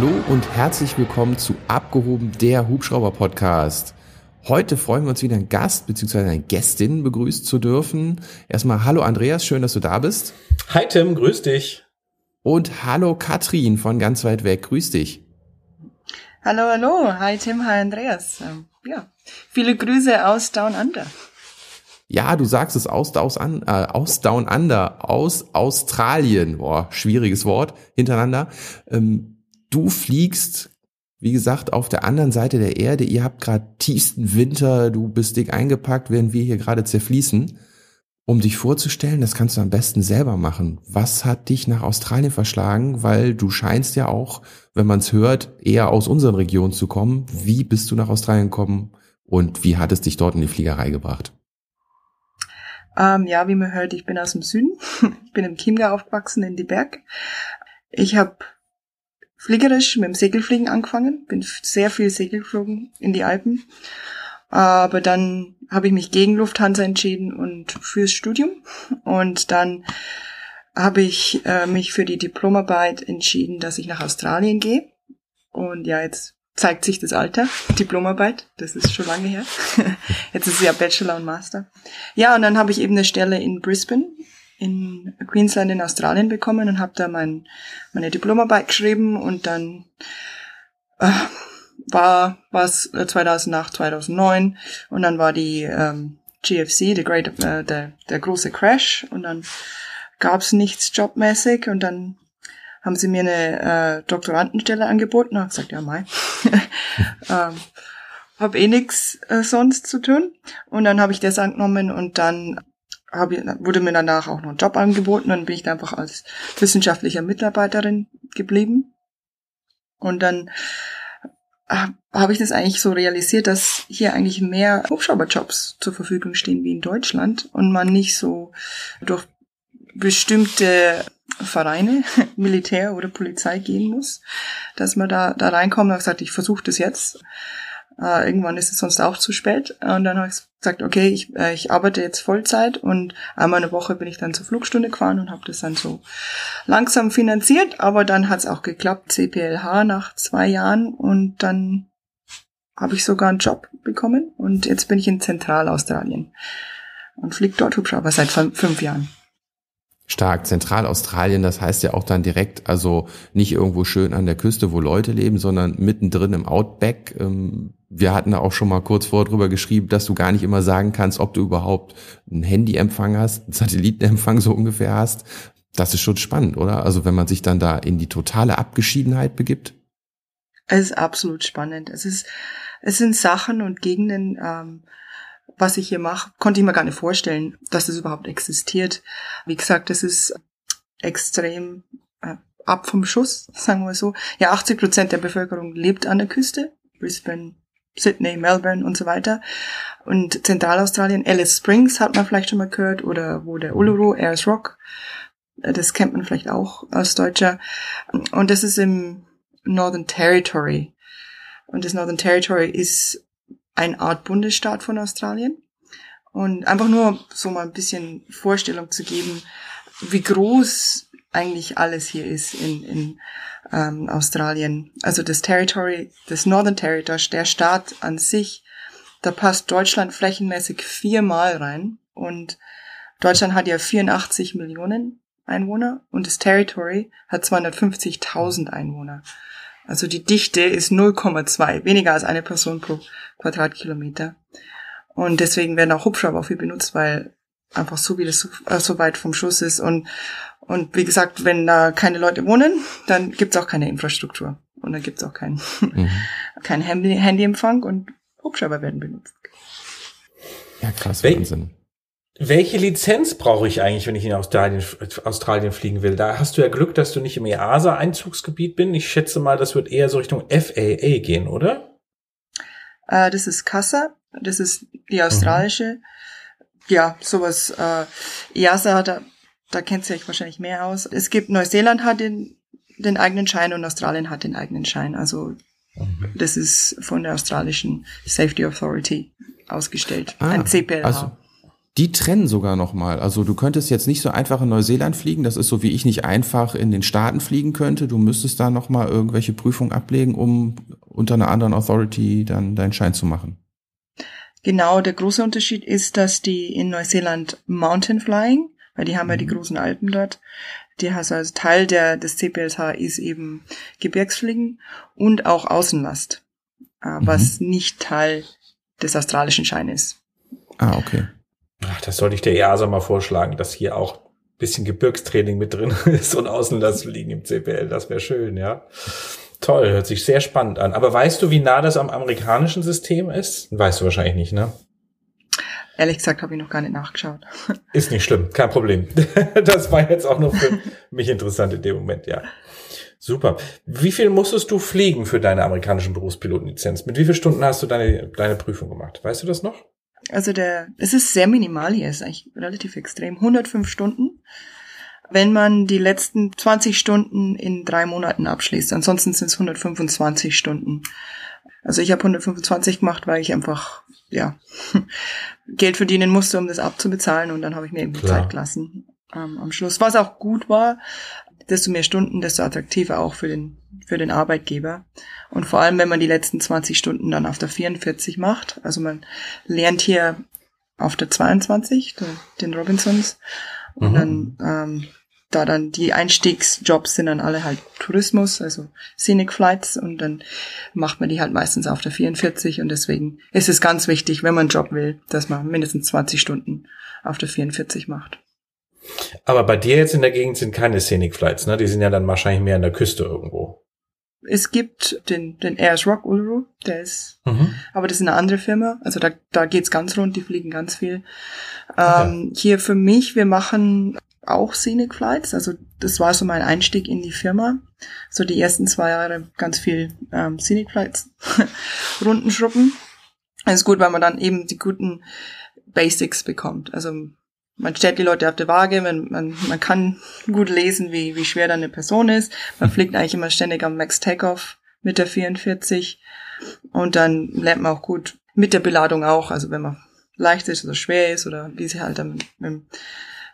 Hallo und herzlich willkommen zu Abgehoben, der Hubschrauber-Podcast. Heute freuen wir uns wieder einen Gast bzw. eine Gästin begrüßen zu dürfen. Erstmal hallo Andreas, schön, dass du da bist. Hi Tim, grüß dich. Und hallo Katrin von ganz weit weg, grüß dich. Hallo, hallo, hi Tim, hi Andreas. Ähm, ja, viele Grüße aus Down Under. Ja, du sagst es aus, aus, an, äh, aus Down Under, aus Australien. Boah, schwieriges Wort, hintereinander. Ähm, du fliegst, wie gesagt, auf der anderen Seite der Erde. Ihr habt gerade tiefsten Winter, du bist dick eingepackt, während wir hier gerade zerfließen. Um dich vorzustellen, das kannst du am besten selber machen. Was hat dich nach Australien verschlagen? Weil du scheinst ja auch, wenn man es hört, eher aus unseren Regionen zu kommen. Wie bist du nach Australien gekommen und wie hat es dich dort in die Fliegerei gebracht? Ähm, ja, wie man hört, ich bin aus dem Süden. ich bin im Chiemgau aufgewachsen, in die Berg. Ich habe fliegerisch mit dem Segelfliegen angefangen, bin sehr viel Segel in die Alpen. Aber dann habe ich mich gegen Lufthansa entschieden und fürs Studium. Und dann habe ich äh, mich für die Diplomarbeit entschieden, dass ich nach Australien gehe. Und ja, jetzt zeigt sich das Alter, Diplomarbeit, das ist schon lange her. Jetzt ist es ja Bachelor und Master. Ja, und dann habe ich eben eine Stelle in Brisbane in Queensland in Australien bekommen und habe da mein, meine Diplomarbeit geschrieben und dann äh, war was 2008, 2009 und dann war die ähm, GFC, the Great, äh, der, der große Crash und dann gab's nichts jobmäßig und dann haben sie mir eine äh, Doktorandenstelle angeboten und gesagt, ja mai, ähm, hab eh nix äh, sonst zu tun. Und dann habe ich das angenommen und dann hab wurde mir danach auch noch ein Job angeboten. Dann bin ich da einfach als wissenschaftliche Mitarbeiterin geblieben. Und dann habe ich das eigentlich so realisiert, dass hier eigentlich mehr Hubschrauberjobs zur Verfügung stehen wie in Deutschland und man nicht so durch bestimmte Vereine, Militär oder Polizei gehen muss, dass man da, da reinkommt und gesagt, ich versuche das jetzt. Äh, irgendwann ist es sonst auch zu spät. Und dann habe ich gesagt, okay, ich, äh, ich arbeite jetzt Vollzeit und einmal eine Woche bin ich dann zur Flugstunde gefahren und habe das dann so langsam finanziert, aber dann hat es auch geklappt, CPLH nach zwei Jahren. Und dann habe ich sogar einen Job bekommen. Und jetzt bin ich in Zentralaustralien und fliege dort Hubschrauber seit fünf Jahren stark. Zentralaustralien, das heißt ja auch dann direkt, also nicht irgendwo schön an der Küste, wo Leute leben, sondern mittendrin im Outback. Ähm, wir hatten da auch schon mal kurz vor drüber geschrieben, dass du gar nicht immer sagen kannst, ob du überhaupt einen Handyempfang hast, einen Satellitenempfang so ungefähr hast. Das ist schon spannend, oder? Also wenn man sich dann da in die totale Abgeschiedenheit begibt. Es ist absolut spannend. Es ist, es sind Sachen und Gegenden, ähm, was ich hier mache, konnte ich mir gar nicht vorstellen, dass es überhaupt existiert. Wie gesagt, es ist extrem äh, ab vom Schuss, sagen wir so. Ja, 80 Prozent der Bevölkerung lebt an der Küste. Brisbane, Sydney, Melbourne und so weiter. Und Zentralaustralien, Alice Springs hat man vielleicht schon mal gehört oder wo der Uluru, Ayers Rock, äh, das kennt man vielleicht auch als Deutscher. Und das ist im Northern Territory. Und das Northern Territory ist eine Art Bundesstaat von Australien. Und einfach nur so mal ein bisschen Vorstellung zu geben, wie groß eigentlich alles hier ist in, in ähm, Australien. Also das Territory, das Northern Territory, der Staat an sich, da passt Deutschland flächenmäßig viermal rein. Und Deutschland hat ja 84 Millionen Einwohner und das Territory hat 250.000 Einwohner. Also die Dichte ist 0,2, weniger als eine Person pro Quadratkilometer. Und deswegen werden auch Hubschrauber viel benutzt, weil einfach so wie das so, äh, so weit vom Schuss ist. Und, und wie gesagt, wenn da keine Leute wohnen, dann gibt's auch keine Infrastruktur. Und dann gibt's auch keinen mhm. kein Handy, Handyempfang und Hubschrauber werden benutzt. Ja, krass, Wahnsinn. Welche Lizenz brauche ich eigentlich, wenn ich in Australien, Australien fliegen will? Da hast du ja Glück, dass du nicht im EASA-Einzugsgebiet bin. Ich schätze mal, das wird eher so Richtung FAA gehen, oder? Äh, das ist CASA. Das ist die australische. Mhm. Ja, sowas. Äh, EASA, da, da kennt ihr euch wahrscheinlich mehr aus. Es gibt Neuseeland hat den, den eigenen Schein und Australien hat den eigenen Schein. Also mhm. das ist von der australischen Safety Authority ausgestellt. Ah, Ein CPLA. Also die trennen sogar nochmal. Also du könntest jetzt nicht so einfach in Neuseeland fliegen. Das ist so, wie ich nicht einfach in den Staaten fliegen könnte. Du müsstest da nochmal irgendwelche Prüfungen ablegen, um unter einer anderen Authority dann deinen Schein zu machen. Genau, der große Unterschied ist, dass die in Neuseeland Mountain Flying, weil die haben ja die mhm. großen Alpen dort, die also Teil der, des CPLH ist eben Gebirgsfliegen und auch Außenlast, äh, was mhm. nicht Teil des australischen Scheines. Ah, okay. Ach, das sollte ich der EASA mal vorschlagen, dass hier auch bisschen Gebirgstraining mit drin ist und Außenlastfliegen im CPL. Das wäre schön, ja. Toll, hört sich sehr spannend an. Aber weißt du, wie nah das am amerikanischen System ist? Weißt du wahrscheinlich nicht, ne? Ehrlich gesagt habe ich noch gar nicht nachgeschaut. Ist nicht schlimm, kein Problem. Das war jetzt auch noch für mich interessant in dem Moment, ja. Super. Wie viel musstest du fliegen für deine amerikanischen Berufspilotenlizenz? Mit wie vielen Stunden hast du deine, deine Prüfung gemacht? Weißt du das noch? Also der, es ist sehr minimal hier, ist eigentlich relativ extrem. 105 Stunden, wenn man die letzten 20 Stunden in drei Monaten abschließt. Ansonsten sind es 125 Stunden. Also ich habe 125 gemacht, weil ich einfach ja Geld verdienen musste, um das abzubezahlen und dann habe ich mir eben die Zeit gelassen ähm, am Schluss. Was auch gut war, desto mehr Stunden, desto attraktiver auch für den für den Arbeitgeber. Und vor allem, wenn man die letzten 20 Stunden dann auf der 44 macht. Also man lernt hier auf der 22, den Robinsons. Und mhm. dann, ähm, da dann die Einstiegsjobs sind dann alle halt Tourismus, also Scenic Flights und dann macht man die halt meistens auf der 44 und deswegen ist es ganz wichtig, wenn man einen Job will, dass man mindestens 20 Stunden auf der 44 macht. Aber bei dir jetzt in der Gegend sind keine Scenic Flights, ne? Die sind ja dann wahrscheinlich mehr an der Küste irgendwo. Es gibt den, den Airs Rock Uluru, der ist, mhm. aber das ist eine andere Firma. Also da, da geht's ganz rund, die fliegen ganz viel. Ähm, Hier für mich, wir machen auch Scenic Flights. Also das war so mein Einstieg in die Firma. So die ersten zwei Jahre ganz viel ähm, Scenic Flights, Rundenschruppen. Das ist gut, weil man dann eben die guten Basics bekommt. Also man stellt die Leute auf der Waage, man, man, man kann gut lesen, wie, wie schwer da eine Person ist. Man fliegt eigentlich immer ständig am Max Takeoff mit der 44 und dann lernt man auch gut mit der Beladung auch, also wenn man leicht ist oder schwer ist oder wie sie halt dann mit, mit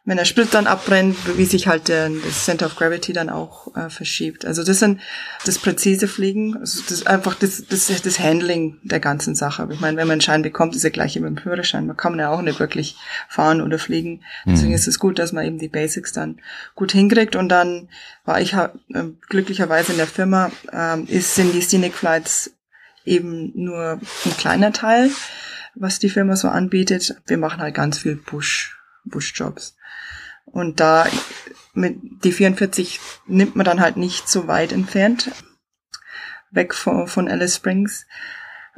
wenn der Split dann abbrennt, wie sich halt der, das Center of Gravity dann auch äh, verschiebt. Also das sind das präzise Fliegen, also das einfach das, das, das Handling der ganzen Sache. Aber ich meine, wenn man einen Schein bekommt, ist ja gleich immer im Führerschein. Man kann ja auch nicht wirklich fahren oder fliegen. Deswegen mhm. ist es gut, dass man eben die Basics dann gut hinkriegt. Und dann war ich äh, glücklicherweise in der Firma, äh, ist, sind die Scenic Flights eben nur ein kleiner Teil, was die Firma so anbietet. Wir machen halt ganz viel Push, Push-Jobs. Und da mit die 44 nimmt man dann halt nicht so weit entfernt, weg von, von Alice Springs.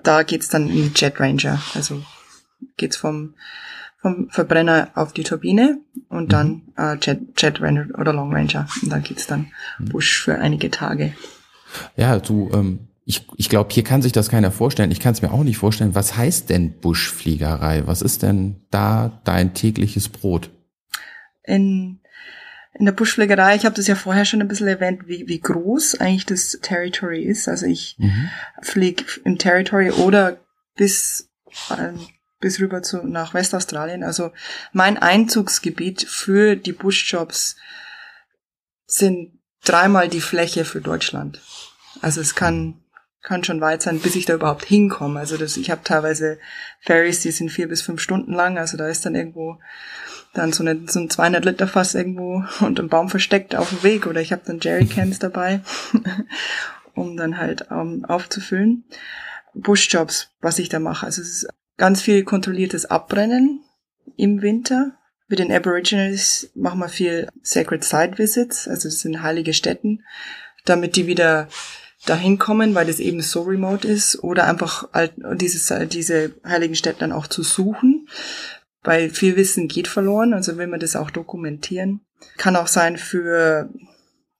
Da geht's dann in die Jet Ranger. Also geht's vom, vom Verbrenner auf die Turbine und dann mhm. äh, Jet, Jet Ranger oder Long Ranger. Und dann geht's dann mhm. Bush für einige Tage. Ja, du, ähm, ich, ich glaube, hier kann sich das keiner vorstellen. Ich kann es mir auch nicht vorstellen. Was heißt denn Buschfliegerei? Was ist denn da dein tägliches Brot? In, in der Buschfliegerei, ich habe das ja vorher schon ein bisschen erwähnt, wie, wie groß eigentlich das Territory ist. Also ich mhm. fliege im Territory oder bis, äh, bis rüber zu, nach Westaustralien. Also mein Einzugsgebiet für die Buschjobs sind dreimal die Fläche für Deutschland. Also es kann kann schon weit sein, bis ich da überhaupt hinkomme. Also das, ich habe teilweise Ferries, die sind vier bis fünf Stunden lang. Also da ist dann irgendwo dann so, eine, so ein 200 Liter Fass irgendwo unter dem Baum versteckt auf dem Weg oder ich habe dann Jerrycans dabei, um dann halt ähm, aufzufüllen. Bushjobs, was ich da mache. Also es ist ganz viel kontrolliertes Abbrennen im Winter. Mit den Aborigines machen wir viel Sacred Site Visits, also das sind heilige Stätten, damit die wieder dahin kommen, weil das eben so remote ist, oder einfach dieses, diese heiligen Städte dann auch zu suchen weil viel Wissen geht verloren, also will man das auch dokumentieren. Kann auch sein für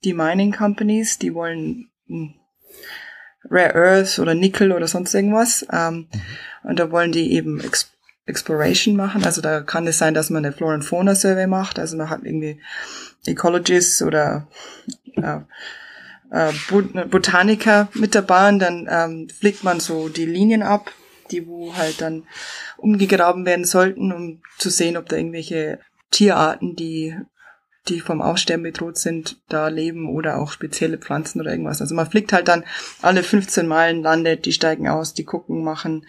die Mining Companies, die wollen hm, Rare Earth oder Nickel oder sonst irgendwas. Ähm, mhm. Und da wollen die eben Ex Exploration machen. Also da kann es sein, dass man eine Flora and Fauna Survey macht. Also man hat irgendwie Ecologists oder äh, äh, Botaniker mit dabei und dann ähm, fliegt man so die Linien ab die wo halt dann umgegraben werden sollten, um zu sehen, ob da irgendwelche Tierarten, die die vom Aussterben bedroht sind, da leben oder auch spezielle Pflanzen oder irgendwas. Also man fliegt halt dann alle 15 Meilen, landet, die steigen aus, die gucken, machen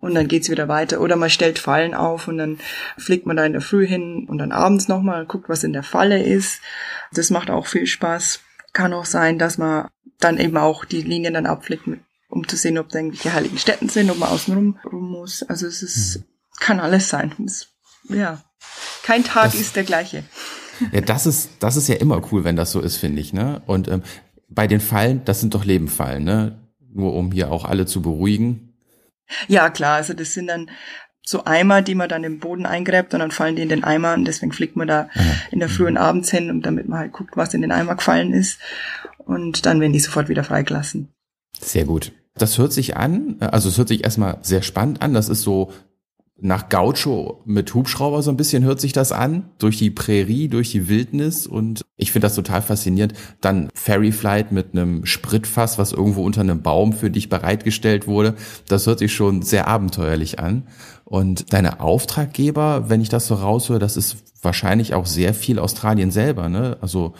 und dann geht's wieder weiter. Oder man stellt Fallen auf und dann fliegt man da in der Früh hin und dann abends nochmal guckt, was in der Falle ist. Das macht auch viel Spaß. Kann auch sein, dass man dann eben auch die Linien dann abfliegt, um zu sehen, ob da irgendwelche heiligen Städten sind, ob man außenrum rum muss. Also es ist, mhm. kann alles sein. Es, ja, kein Tag das, ist der gleiche. Ja, das ist, das ist ja immer cool, wenn das so ist, finde ich, ne? Und ähm, bei den Fallen, das sind doch Lebenfallen, ne? Nur um hier auch alle zu beruhigen. Ja, klar, also das sind dann so Eimer, die man dann im Boden eingräbt und dann fallen die in den Eimer und deswegen fliegt man da Aha. in der Früh und abends hin, und damit man halt guckt, was in den Eimer gefallen ist und dann werden die sofort wieder freigelassen. Sehr gut. Das hört sich an, also es hört sich erstmal sehr spannend an. Das ist so nach Gaucho mit Hubschrauber so ein bisschen hört sich das an, durch die Prärie, durch die Wildnis und ich finde das total faszinierend. Dann Ferry Flight mit einem Spritfass, was irgendwo unter einem Baum für dich bereitgestellt wurde. Das hört sich schon sehr abenteuerlich an. Und deine Auftraggeber, wenn ich das so raushöre, das ist wahrscheinlich auch sehr viel Australien selber, ne? Also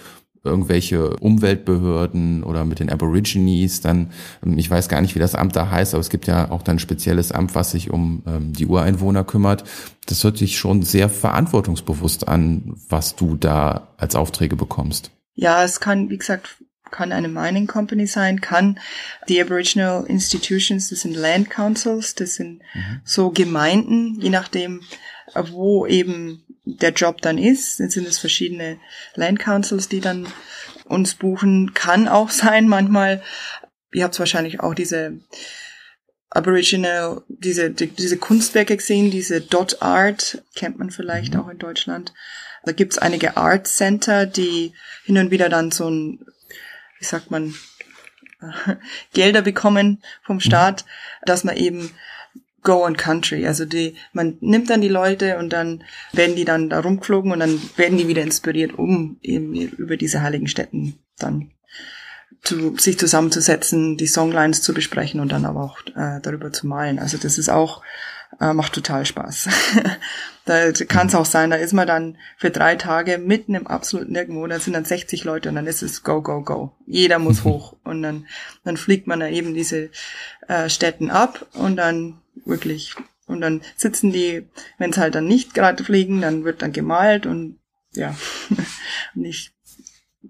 irgendwelche Umweltbehörden oder mit den Aborigines, dann, ähm, ich weiß gar nicht, wie das Amt da heißt, aber es gibt ja auch dann ein spezielles Amt, was sich um ähm, die Ureinwohner kümmert. Das hört sich schon sehr verantwortungsbewusst an, was du da als Aufträge bekommst. Ja, es kann, wie gesagt, kann eine Mining Company sein, kann die Aboriginal Institutions, das sind Land Councils, das sind mhm. so Gemeinden, je nachdem, wo eben der Job dann ist. Dann sind es verschiedene Land Councils, die dann uns buchen. Kann auch sein manchmal. Ihr habt wahrscheinlich auch diese Aboriginal, diese, die, diese Kunstwerke gesehen, diese Dot Art, kennt man vielleicht mhm. auch in Deutschland. Da gibt's einige Art Center, die hin und wieder dann so ein, wie sagt man, Gelder bekommen vom Staat, mhm. dass man eben Go on Country. Also die, man nimmt dann die Leute und dann werden die dann da rumgeflogen und dann werden die wieder inspiriert, um eben über diese heiligen Städten dann zu, sich zusammenzusetzen, die Songlines zu besprechen und dann aber auch äh, darüber zu malen. Also das ist auch, äh, macht total Spaß. da kann es auch sein, da ist man dann für drei Tage mitten im absoluten Nirgendwo, da sind dann 60 Leute und dann ist es go, go, go. Jeder muss hoch und dann, dann fliegt man da eben diese äh, Städten ab und dann wirklich. Und dann sitzen die, wenn es halt dann nicht gerade fliegen, dann wird dann gemalt und ja. und ich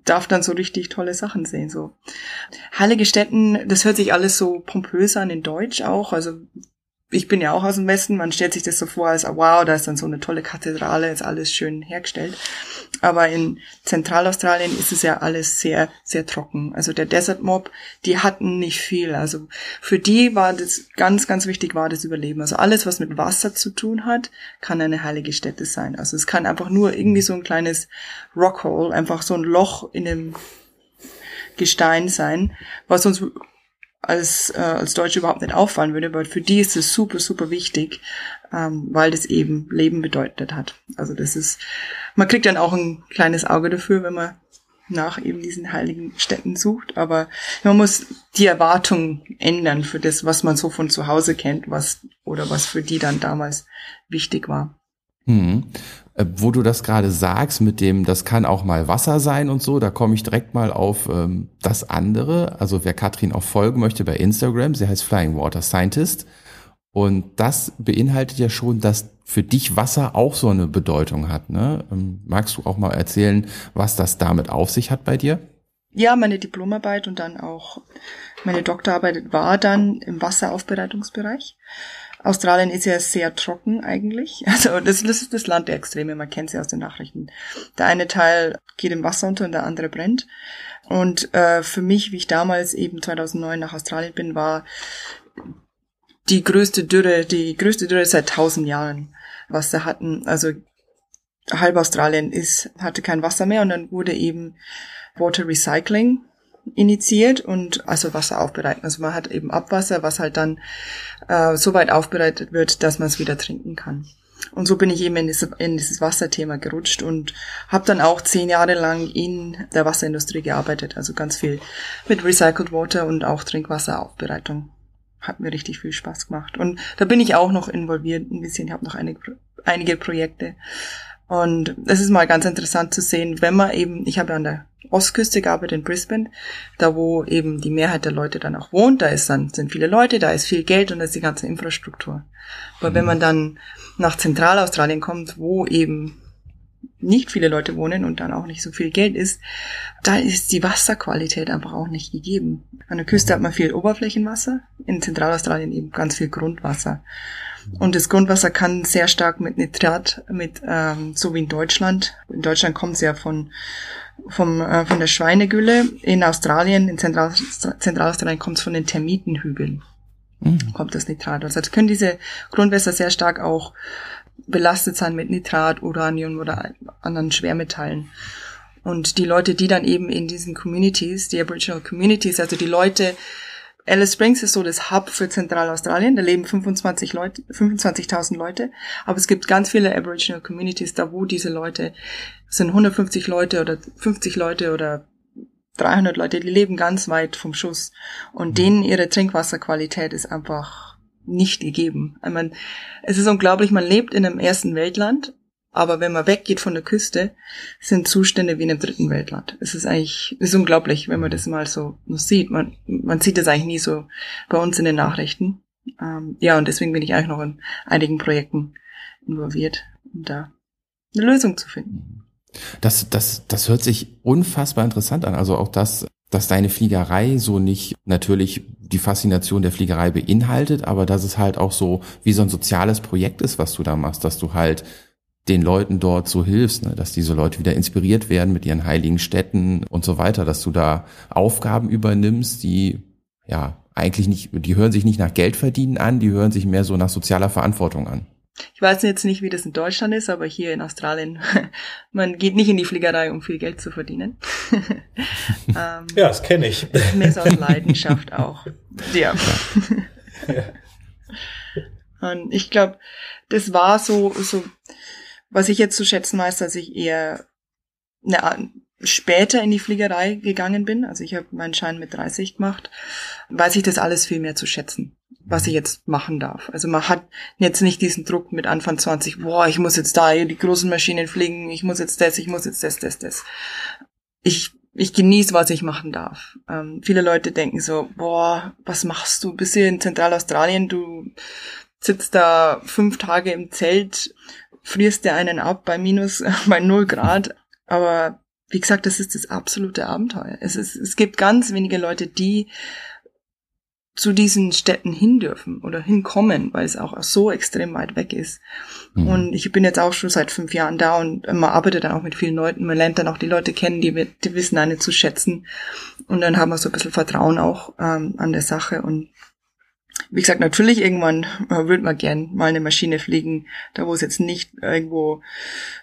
darf dann so richtig tolle Sachen sehen. So heilige Städten, das hört sich alles so pompös an in Deutsch auch. Also ich bin ja auch aus dem Westen, man stellt sich das so vor, als wow, da ist dann so eine tolle Kathedrale, ist alles schön hergestellt. Aber in Zentralaustralien ist es ja alles sehr, sehr trocken. Also der Desert Mob, die hatten nicht viel. Also für die war das ganz, ganz wichtig war das Überleben. Also alles, was mit Wasser zu tun hat, kann eine heilige Stätte sein. Also es kann einfach nur irgendwie so ein kleines Rockhole, einfach so ein Loch in dem Gestein sein, was uns als, äh, als Deutsche überhaupt nicht auffallen würde, aber für die ist es super, super wichtig, ähm, weil das eben Leben bedeutet hat. Also das ist, man kriegt dann auch ein kleines Auge dafür, wenn man nach eben diesen heiligen Städten sucht, aber man muss die Erwartung ändern für das, was man so von zu Hause kennt, was oder was für die dann damals wichtig war. Hm. Äh, wo du das gerade sagst, mit dem, das kann auch mal Wasser sein und so, da komme ich direkt mal auf ähm, das andere. Also wer Katrin auch folgen möchte bei Instagram, sie heißt Flying Water Scientist. Und das beinhaltet ja schon, dass für dich Wasser auch so eine Bedeutung hat. Ne? Ähm, magst du auch mal erzählen, was das damit auf sich hat bei dir? Ja, meine Diplomarbeit und dann auch meine Doktorarbeit war dann im Wasseraufbereitungsbereich. Australien ist ja sehr trocken eigentlich. Also das, das ist das Land der Extreme, man kennt sie aus den Nachrichten. Der eine Teil geht im Wasser unter und der andere brennt. Und äh, für mich, wie ich damals eben 2009 nach Australien bin, war die größte Dürre, die größte Dürre seit tausend Jahren, was sie hatten. Also halb Australien ist, hatte kein Wasser mehr und dann wurde eben Water Recycling initiiert und also Wasser aufbereiten. Also man hat eben Abwasser, was halt dann äh, so weit aufbereitet wird, dass man es wieder trinken kann. Und so bin ich eben in, diese, in dieses Wasserthema gerutscht und habe dann auch zehn Jahre lang in der Wasserindustrie gearbeitet. Also ganz viel mit Recycled Water und auch Trinkwasseraufbereitung hat mir richtig viel Spaß gemacht. Und da bin ich auch noch involviert ein bisschen. Ich habe noch einige, einige Projekte. Und es ist mal ganz interessant zu sehen, wenn man eben, ich habe an der Ostküste gearbeitet in Brisbane, da wo eben die Mehrheit der Leute dann auch wohnt, da ist dann, sind viele Leute, da ist viel Geld und da ist die ganze Infrastruktur. Aber mhm. wenn man dann nach Zentralaustralien kommt, wo eben nicht viele Leute wohnen und dann auch nicht so viel Geld ist, da ist die Wasserqualität einfach auch nicht gegeben. An der Küste hat man viel Oberflächenwasser, in Zentralaustralien eben ganz viel Grundwasser. Und das Grundwasser kann sehr stark mit Nitrat, mit ähm, so wie in Deutschland. In Deutschland kommt es ja von vom äh, von der Schweinegülle. In Australien, in Zentral, Zentralaustralien kommt es von den Termitenhügeln. Mhm. Kommt das Nitrat. Also können diese Grundwässer sehr stark auch belastet sein mit Nitrat, Uranium oder anderen Schwermetallen. Und die Leute, die dann eben in diesen Communities, die Aboriginal Communities, also die Leute, Alice Springs ist so das Hub für Zentralaustralien, da leben 25 Leute, 25.000 Leute, aber es gibt ganz viele Aboriginal Communities, da wo diese Leute sind 150 Leute oder 50 Leute oder 300 Leute, die leben ganz weit vom Schuss und mhm. denen ihre Trinkwasserqualität ist einfach nicht gegeben. Ich meine, es ist unglaublich, man lebt in einem ersten Weltland, aber wenn man weggeht von der Küste, sind Zustände wie in einem dritten Weltland. Es ist eigentlich, es ist unglaublich, wenn man das mal so sieht. Man, man sieht das eigentlich nie so bei uns in den Nachrichten. Ähm, ja, und deswegen bin ich eigentlich noch in einigen Projekten involviert, um da eine Lösung zu finden. Das, das, das hört sich unfassbar interessant an. Also auch das, dass deine Fliegerei so nicht natürlich die Faszination der Fliegerei beinhaltet, aber dass es halt auch so wie so ein soziales Projekt ist, was du da machst, dass du halt den Leuten dort so hilfst, ne? dass diese Leute wieder inspiriert werden mit ihren heiligen Städten und so weiter, dass du da Aufgaben übernimmst, die ja eigentlich nicht, die hören sich nicht nach Geld verdienen an, die hören sich mehr so nach sozialer Verantwortung an. Ich weiß jetzt nicht, wie das in Deutschland ist, aber hier in Australien, man geht nicht in die Fliegerei, um viel Geld zu verdienen. ähm, ja, das kenne ich. Mehr so aus Leidenschaft auch. Ja. ja. Und ich glaube, das war so, so, was ich jetzt zu schätzen weiß, dass ich eher eine, später in die Fliegerei gegangen bin. Also ich habe meinen Schein mit 30 gemacht, weiß ich das alles viel mehr zu schätzen was ich jetzt machen darf. Also man hat jetzt nicht diesen Druck mit Anfang 20, boah, ich muss jetzt da die großen Maschinen fliegen, ich muss jetzt das, ich muss jetzt das, das, das. Ich, ich genieße, was ich machen darf. Ähm, viele Leute denken so, boah, was machst du? Bist du in Zentralaustralien, du sitzt da fünf Tage im Zelt, frierst dir einen ab bei minus, bei null Grad. Aber wie gesagt, das ist das absolute Abenteuer. Es, ist, es gibt ganz wenige Leute, die zu diesen Städten hin dürfen oder hinkommen, weil es auch so extrem weit weg ist. Mhm. Und ich bin jetzt auch schon seit fünf Jahren da und man arbeitet dann auch mit vielen Leuten, man lernt dann auch die Leute kennen, die, die wissen eine zu schätzen. Und dann haben wir so ein bisschen Vertrauen auch ähm, an der Sache. Und wie gesagt, natürlich irgendwann äh, würde man gern mal eine Maschine fliegen, da wo es jetzt nicht irgendwo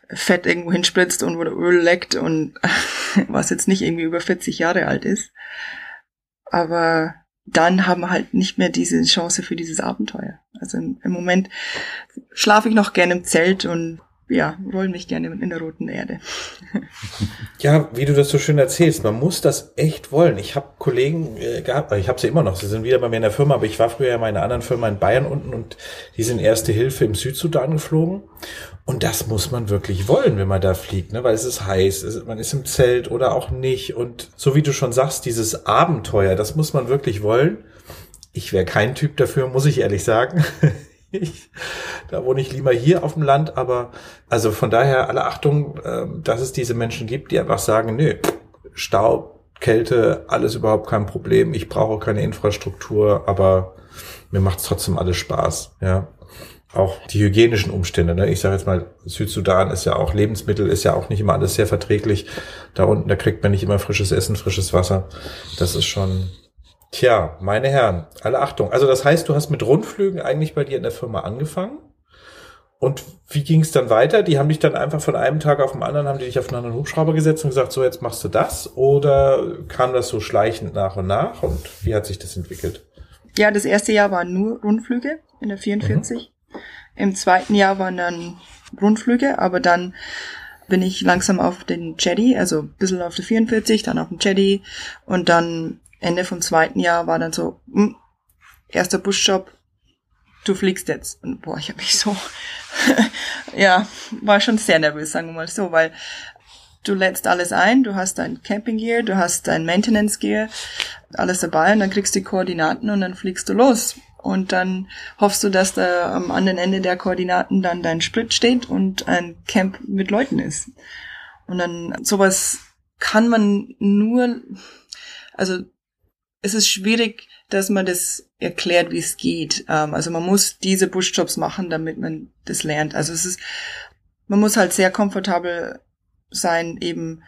Fett irgendwo hinspritzt und wo der Öl leckt und was jetzt nicht irgendwie über 40 Jahre alt ist. Aber dann haben wir halt nicht mehr diese Chance für dieses Abenteuer. Also im, Moment schlafe ich noch gerne im Zelt und ja, rollen mich gerne in der roten Erde. Ja, wie du das so schön erzählst, man muss das echt wollen. Ich habe Kollegen äh, gehabt, ich habe sie immer noch, sie sind wieder bei mir in der Firma, aber ich war früher in meiner anderen Firma in Bayern unten und die sind Erste Hilfe im Südsudan geflogen. Und das muss man wirklich wollen, wenn man da fliegt, ne? weil es ist heiß, es, man ist im Zelt oder auch nicht. Und so wie du schon sagst, dieses Abenteuer, das muss man wirklich wollen. Ich wäre kein Typ dafür, muss ich ehrlich sagen. ich, da wohne ich lieber hier auf dem Land, aber also von daher alle Achtung, äh, dass es diese Menschen gibt, die einfach sagen, nö, Staub, Kälte, alles überhaupt kein Problem. Ich brauche keine Infrastruktur, aber mir macht es trotzdem alles Spaß. Ja, auch die hygienischen Umstände. Ne? Ich sage jetzt mal, Südsudan ist ja auch Lebensmittel, ist ja auch nicht immer alles sehr verträglich. Da unten, da kriegt man nicht immer frisches Essen, frisches Wasser. Das ist schon Tja, meine Herren, alle Achtung. Also das heißt, du hast mit Rundflügen eigentlich bei dir in der Firma angefangen. Und wie ging es dann weiter? Die haben dich dann einfach von einem Tag auf den anderen, haben die dich auf einen anderen Hubschrauber gesetzt und gesagt, so jetzt machst du das? Oder kam das so schleichend nach und nach? Und wie hat sich das entwickelt? Ja, das erste Jahr waren nur Rundflüge in der 44. Mhm. Im zweiten Jahr waren dann Rundflüge, aber dann bin ich langsam auf den Jetty, also ein bisschen auf der 44, dann auf dem Jetty und dann Ende vom zweiten Jahr war dann so, hm, erster Busjob, du fliegst jetzt. Und boah, ich habe mich so, ja, war schon sehr nervös, sagen wir mal so, weil du lädst alles ein, du hast dein Camping Gear, du hast dein Maintenance Gear, alles dabei und dann kriegst du die Koordinaten und dann fliegst du los. Und dann hoffst du, dass da am anderen Ende der Koordinaten dann dein Sprit steht und ein Camp mit Leuten ist. Und dann sowas kann man nur, also es ist schwierig, dass man das erklärt, wie es geht. Ähm, also man muss diese Buschjobs machen, damit man das lernt. Also es ist, man muss halt sehr komfortabel sein, eben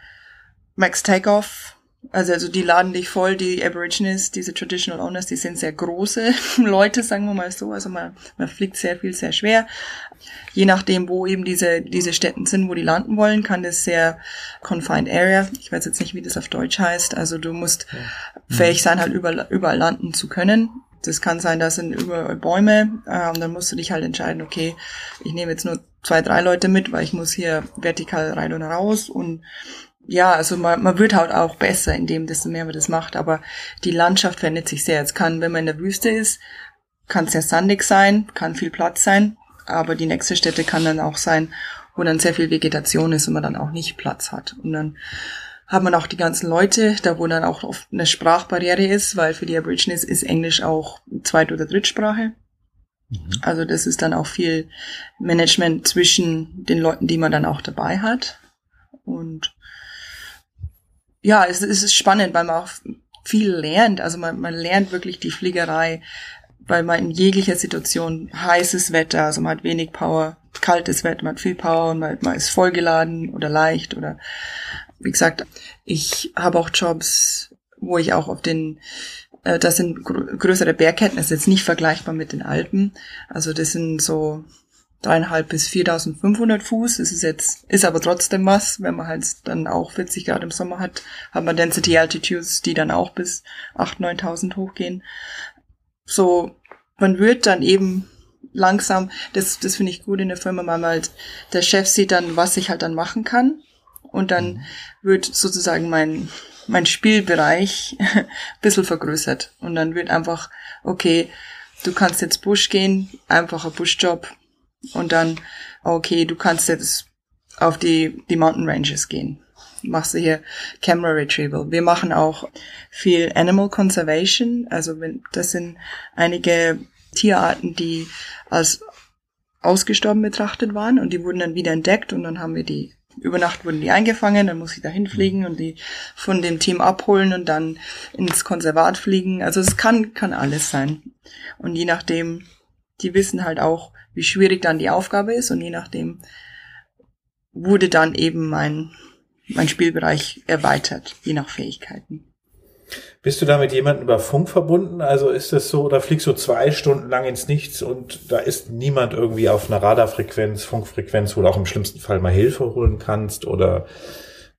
Max Takeoff. Also, also die laden dich voll, die Aborigines, diese Traditional Owners, die sind sehr große Leute, sagen wir mal so. Also man, man fliegt sehr viel, sehr schwer. Je nachdem, wo eben diese, diese Städten sind, wo die landen wollen, kann das sehr confined area. Ich weiß jetzt nicht, wie das auf Deutsch heißt. Also du musst ja. fähig sein, halt überall, überall landen zu können. Das kann sein, da sind überall Bäume äh, und dann musst du dich halt entscheiden, okay, ich nehme jetzt nur zwei, drei Leute mit, weil ich muss hier vertikal rein und raus und ja, also man, man wird halt auch besser, indem desto mehr man das macht, aber die Landschaft verändert sich sehr. Es kann, wenn man in der Wüste ist, kann sehr sandig sein, kann viel Platz sein, aber die nächste Stätte kann dann auch sein, wo dann sehr viel Vegetation ist und man dann auch nicht Platz hat. Und dann hat man auch die ganzen Leute, da wo dann auch oft eine Sprachbarriere ist, weil für die Aborigines ist Englisch auch Zweit- oder Drittsprache. Mhm. Also das ist dann auch viel Management zwischen den Leuten, die man dann auch dabei hat. Und ja, es, es ist spannend, weil man auch viel lernt. Also man, man lernt wirklich die Fliegerei, weil man in jeglicher Situation heißes Wetter, also man hat wenig Power, kaltes Wetter, man hat viel Power und man, man ist vollgeladen oder leicht oder wie gesagt, ich habe auch Jobs, wo ich auch auf den, äh, das sind gr größere Bergketten, das ist jetzt nicht vergleichbar mit den Alpen. Also das sind so dreieinhalb bis 4.500 Fuß. Das ist jetzt, ist aber trotzdem was, wenn man halt dann auch 40 Grad im Sommer hat, hat man Density Altitudes, die dann auch bis 8.000, 9.000 hochgehen. So, man wird dann eben langsam, das, das finde ich gut in der Firma, weil halt der Chef sieht dann, was ich halt dann machen kann und dann mhm. wird sozusagen mein, mein Spielbereich ein bisschen vergrößert. Und dann wird einfach, okay, du kannst jetzt Busch gehen, einfacher Buschjob. Und dann, okay, du kannst jetzt auf die, die Mountain Ranges gehen. Machst du hier Camera Retrieval. Wir machen auch viel Animal Conservation. Also das sind einige Tierarten, die als ausgestorben betrachtet waren und die wurden dann wieder entdeckt und dann haben wir die über Nacht wurden die eingefangen, dann muss ich da hinfliegen mhm. und die von dem Team abholen und dann ins Konservat fliegen. Also es kann, kann alles sein. Und je nachdem, die wissen halt auch, wie schwierig dann die Aufgabe ist und je nachdem wurde dann eben mein, mein Spielbereich erweitert, je nach Fähigkeiten. Bist du da mit jemandem über Funk verbunden? Also ist das so, oder fliegst du zwei Stunden lang ins Nichts und da ist niemand irgendwie auf einer Radarfrequenz, Funkfrequenz, wo du auch im schlimmsten Fall mal Hilfe holen kannst oder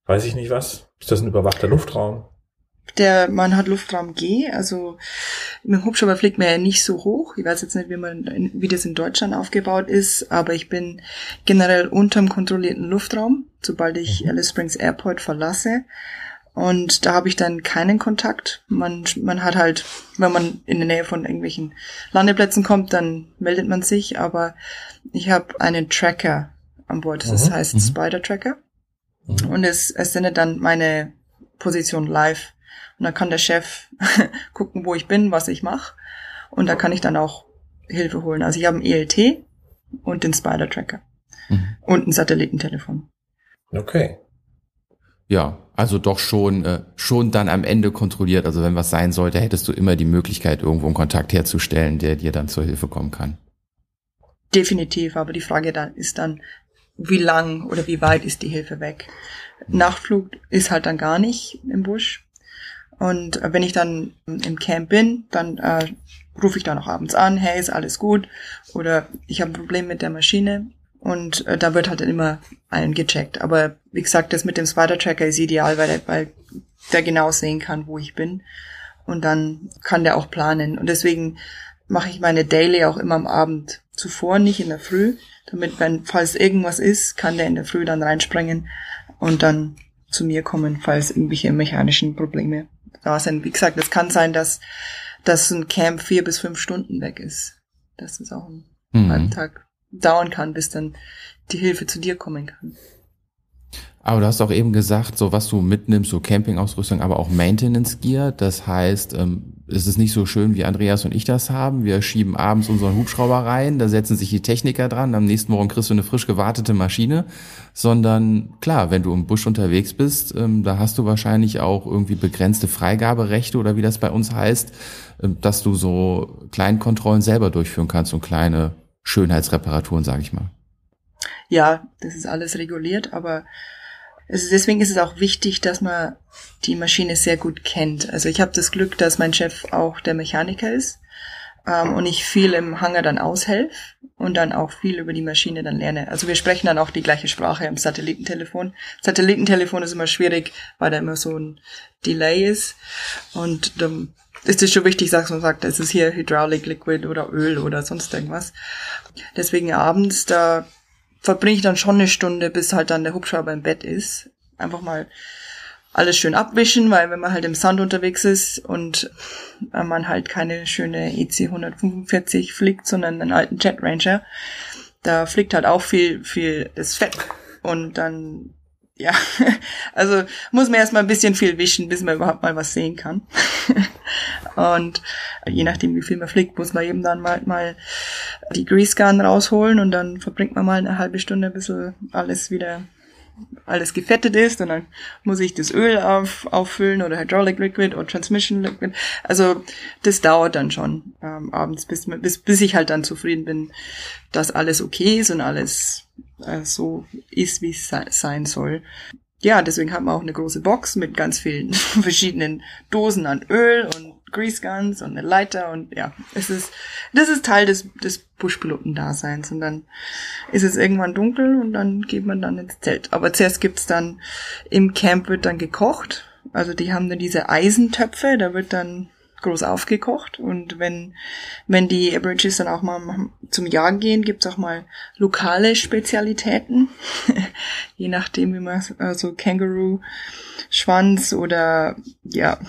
weiß ich nicht was? Ist das ein überwachter Luftraum? Der, man hat Luftraum G, also mit dem Hubschrauber fliegt man ja nicht so hoch. Ich weiß jetzt nicht, wie man, wie das in Deutschland aufgebaut ist, aber ich bin generell unterm kontrollierten Luftraum, sobald ich mhm. Alice Springs Airport verlasse. Und da habe ich dann keinen Kontakt. Man, man hat halt, wenn man in der Nähe von irgendwelchen Landeplätzen kommt, dann meldet man sich. Aber ich habe einen Tracker an Bord. Das mhm. heißt mhm. Spider Tracker. Mhm. Und es, es sendet dann meine Position live. Und dann kann der Chef gucken, wo ich bin, was ich mache. Und da kann ich dann auch Hilfe holen. Also ich habe ein ELT und den Spider Tracker. Mhm. Und ein Satellitentelefon. Okay. Ja, also doch schon, äh, schon dann am Ende kontrolliert. Also wenn was sein sollte, hättest du immer die Möglichkeit, irgendwo einen Kontakt herzustellen, der dir dann zur Hilfe kommen kann. Definitiv, aber die Frage dann ist dann, wie lang oder wie weit ist die Hilfe weg? Nachtflug ist halt dann gar nicht im Busch. Und wenn ich dann im Camp bin, dann äh, rufe ich dann auch abends an, hey, ist alles gut? Oder ich habe ein Problem mit der Maschine, und äh, da wird halt immer allen gecheckt. Aber wie gesagt, das mit dem Spider-Tracker ist ideal, weil der, weil der genau sehen kann, wo ich bin. Und dann kann der auch planen. Und deswegen mache ich meine Daily auch immer am Abend zuvor, nicht in der Früh. Damit, wenn, falls irgendwas ist, kann der in der Früh dann reinspringen und dann zu mir kommen, falls irgendwelche mechanischen Probleme da sind. Wie gesagt, es kann sein, dass dass ein Camp vier bis fünf Stunden weg ist. Dass es auch einen Mhm. halben Tag dauern kann, bis dann die Hilfe zu dir kommen kann. Aber du hast auch eben gesagt, so was du mitnimmst, so Campingausrüstung, aber auch Maintenance Gear. Das heißt, ähm, es ist nicht so schön, wie Andreas und ich das haben. Wir schieben abends unseren Hubschrauber rein, da setzen sich die Techniker dran, am nächsten Morgen kriegst du eine frisch gewartete Maschine. Sondern klar, wenn du im Busch unterwegs bist, ähm, da hast du wahrscheinlich auch irgendwie begrenzte Freigaberechte oder wie das bei uns heißt, ähm, dass du so Kleinkontrollen selber durchführen kannst und kleine Schönheitsreparaturen, sage ich mal. Ja, das ist alles reguliert, aber ist, deswegen ist es auch wichtig, dass man die Maschine sehr gut kennt. Also ich habe das Glück, dass mein Chef auch der Mechaniker ist ähm, und ich viel im Hangar dann aushelfe und dann auch viel über die Maschine dann lerne. Also wir sprechen dann auch die gleiche Sprache im Satellitentelefon. Satellitentelefon ist immer schwierig, weil da immer so ein Delay ist und dann ist es schon wichtig, dass man sagt, es ist hier Hydraulic, Liquid oder Öl oder sonst irgendwas. Deswegen abends, da verbringe ich dann schon eine Stunde, bis halt dann der Hubschrauber im Bett ist. Einfach mal alles schön abwischen, weil wenn man halt im Sand unterwegs ist und äh, man halt keine schöne EC 145 fliegt, sondern einen alten Jet Ranger, da fliegt halt auch viel, viel das Fett. Und dann, ja, also muss man erstmal ein bisschen viel wischen, bis man überhaupt mal was sehen kann. und je nachdem, wie viel man fliegt, muss man eben dann mal, mal die Grease Gun rausholen und dann verbringt man mal eine halbe Stunde, bis alles wieder alles gefettet ist und dann muss ich das Öl auf, auffüllen oder Hydraulic Liquid oder Transmission Liquid. Also das dauert dann schon ähm, abends, bis, bis, bis ich halt dann zufrieden bin, dass alles okay ist und alles so ist, wie es se sein soll. Ja, deswegen haben wir auch eine große Box mit ganz vielen verschiedenen Dosen an Öl und Grease Guns und eine Leiter und ja, es ist, das ist Teil des, des Buschpiloten-Daseins und dann ist es irgendwann dunkel und dann geht man dann ins Zelt. Aber zuerst gibt's dann, im Camp wird dann gekocht, also die haben dann diese Eisentöpfe, da wird dann groß aufgekocht. Und wenn, wenn die Aborigines dann auch mal zum Jagen gehen, gibt's auch mal lokale Spezialitäten, je nachdem wie man, also Känguru, Schwanz oder ja,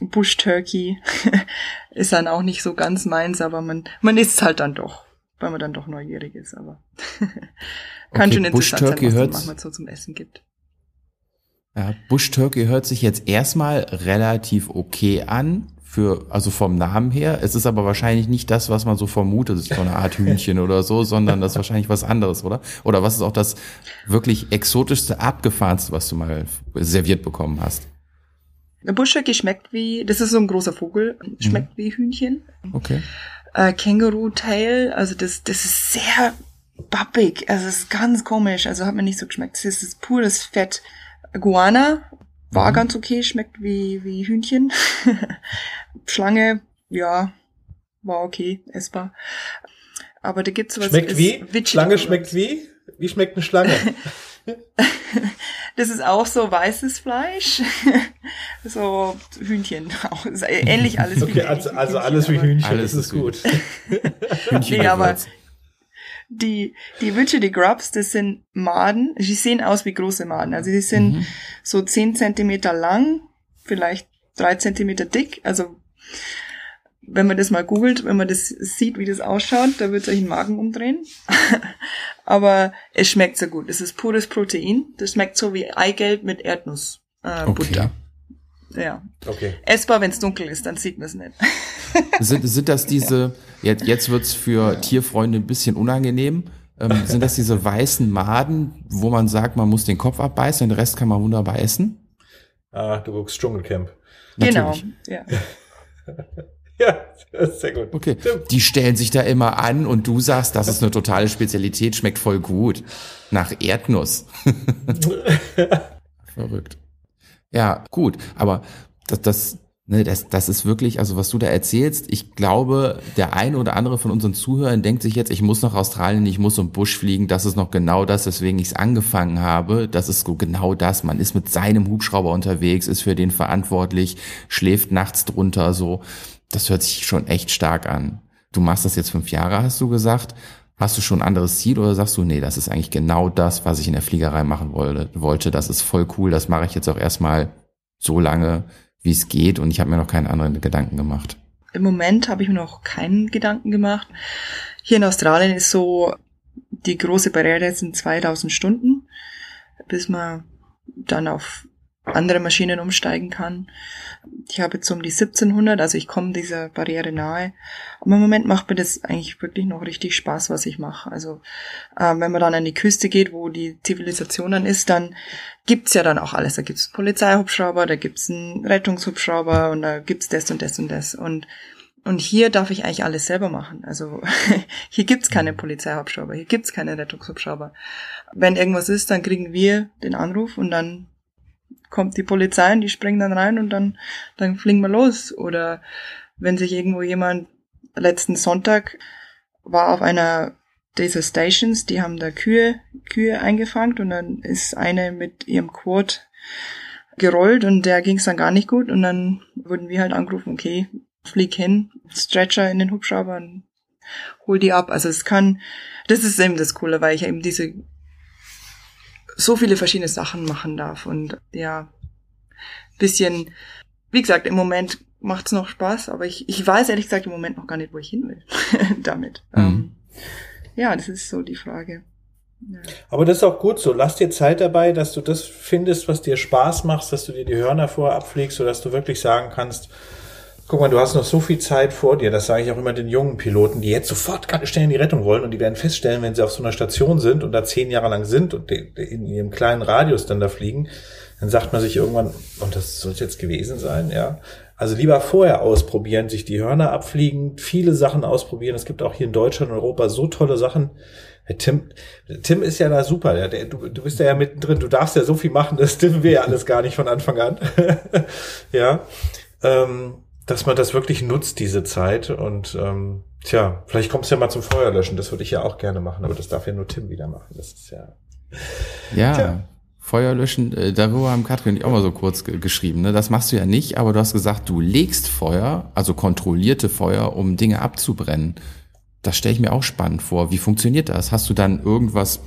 Bush Turkey ist dann auch nicht so ganz meins, aber man, man isst halt dann doch, weil man dann doch neugierig ist, aber kann Okay, schon Bush interessant sein, Turkey was es hört's- manchmal so zum Essen gibt. Ja, Bush Turkey hört sich jetzt erstmal relativ okay an, für, also vom Namen her. Es ist aber wahrscheinlich nicht das, was man so vermutet, es ist so eine Art Hühnchen oder so, sondern das ist wahrscheinlich was anderes, oder? Oder was ist auch das wirklich exotischste, abgefahrenste, was du mal serviert bekommen hast? Bush Turkey schmeckt wie, das ist so ein großer Vogel, schmeckt wie Hühnchen. Okay. Äh, Känguru Tail, also das, das ist sehr bappig, also es ist ganz komisch, also hat mir nicht so geschmeckt. Das ist pures Fett. Guana war Mhm. ganz okay, schmeckt wie, wie Hühnchen. Schlange, ja, war okay, essbar. Aber da gibt's was. Schmeckt wie? Vegetable. Schlange schmeckt wie? Wie schmeckt eine Schlange? Das ist auch so weißes Fleisch. so Hühnchen auch. Ähnlich alles wie Okay, ein also, also Hühnchen, alles wie Hühnchen, Alles ist gut. Hühnchen Nee, aber-. Die, die Witche, die Grubs, das sind Maden. Die sehen aus wie große Maden. Also die sind Mhm. so 10 Zentimeter lang, vielleicht drei Zentimeter dick. Also wenn man das mal googelt, wenn man das sieht, wie das ausschaut, da wird sich ein Magen umdrehen. Aber es schmeckt sehr gut. Es ist pures Protein. Das schmeckt so wie Eigelb mit Erdnuss. Äh, Okay. Butter. Ja. Okay. Essbar, wenn es dunkel ist, dann sieht man es nicht. Sind, sind das diese, jetzt, jetzt wird's für Tierfreunde ein bisschen unangenehm, ähm, sind das diese weißen Maden, wo man sagt, man muss den Kopf abbeißen, den Rest kann man wunderbar essen? Ah, du guckst Dschungelcamp. Genau. Ja. Ja, das ist sehr gut. Okay. Stimmt. Die stellen sich da immer an und du sagst, das ist eine totale Spezialität, schmeckt voll gut. Nach Erdnuss. Verrückt. Ja, gut, aber das, das, ne, das, das ist wirklich, also was du da erzählst, ich glaube, der eine oder andere von unseren Zuhörern denkt sich jetzt, ich muss nach Australien, ich muss um Busch fliegen, das ist noch genau das, weswegen ich es angefangen habe. Das ist genau das. Man ist mit seinem Hubschrauber unterwegs, ist für den verantwortlich, schläft nachts drunter, so. Das hört sich schon echt stark an. Du machst das jetzt fünf Jahre, hast du gesagt. Hast du schon ein anderes Ziel oder sagst du, nee, das ist eigentlich genau das, was ich in der Fliegerei machen wollte. Das ist voll cool, das mache ich jetzt auch erstmal so lange, wie es geht und ich habe mir noch keine anderen Gedanken gemacht. im Moment habe ich mir noch keinen Gedanken gemacht. Hier in Australien ist so, die große Barriere sind 2000 Stunden, bis man dann auf andere Maschinen umsteigen kann. Ich habe jetzt um die 1700, also ich komme dieser Barriere nahe. Aber im Moment macht mir das eigentlich wirklich noch richtig Spaß, was ich mache. Also äh, wenn man dann an die Küste geht, wo die Zivilisation dann ist, dann gibt's ja dann auch alles. Da gibt's Polizeihubschrauber, da gibt's einen Rettungshubschrauber und da gibt's das und das und das. Und und hier darf ich eigentlich alles selber machen. Also hier gibt's keine Polizeihubschrauber, hier gibt's keine Rettungshubschrauber. Wenn irgendwas ist, dann kriegen wir den Anruf und dann kommt die Polizei und die springen dann rein und dann, dann fliegen wir los. Oder wenn sich irgendwo jemand letzten Sonntag war auf einer dieser Stations, die haben da Kühe, Kühe eingefangen und dann ist eine mit ihrem Quad gerollt und der ging es dann gar nicht gut und dann wurden wir halt angerufen, okay, flieg hin, Stretcher in den Hubschrauber und hol die ab. Also es kann, das ist eben das Coole, weil ich eben diese so viele verschiedene Sachen machen darf und ja, bisschen, wie gesagt, im Moment macht's noch Spaß, aber ich, ich weiß ehrlich gesagt im Moment noch gar nicht, wo ich hin will damit. Mhm. Ähm, ja, das ist so die Frage. Ja. Aber das ist auch gut so. Lass dir Zeit dabei, dass du das findest, was dir Spaß macht, dass du dir die Hörner vorher abfliegst, sodass du wirklich sagen kannst, guck mal, du hast noch so viel Zeit vor dir, das sage ich auch immer den jungen Piloten, die jetzt sofort schnell in die Rettung wollen und die werden feststellen, wenn sie auf so einer Station sind und da zehn Jahre lang sind und in ihrem kleinen Radius dann da fliegen, dann sagt man sich irgendwann, und das soll jetzt gewesen sein, ja. Also lieber vorher ausprobieren, sich die Hörner abfliegen, viele Sachen ausprobieren. Es gibt auch hier in Deutschland und Europa so tolle Sachen. Tim, Tim ist ja da super. Ja, der, du, du bist ja, ja mittendrin. Du darfst ja so viel machen, das dürfen wir ja alles gar nicht von Anfang an. ja. Ähm, dass man das wirklich nutzt, diese Zeit. Und ähm, tja, vielleicht kommst du ja mal zum Feuerlöschen. Das würde ich ja auch gerne machen, aber das darf ja nur Tim wieder machen. Das ist ja. Ja. Tja. Feuerlöschen, äh, darüber haben Katrin und ich auch mal so kurz geschrieben. Ne? Das machst du ja nicht, aber du hast gesagt, du legst Feuer, also kontrollierte Feuer, um Dinge abzubrennen. Das stelle ich mir auch spannend vor. Wie funktioniert das? Hast du dann irgendwas,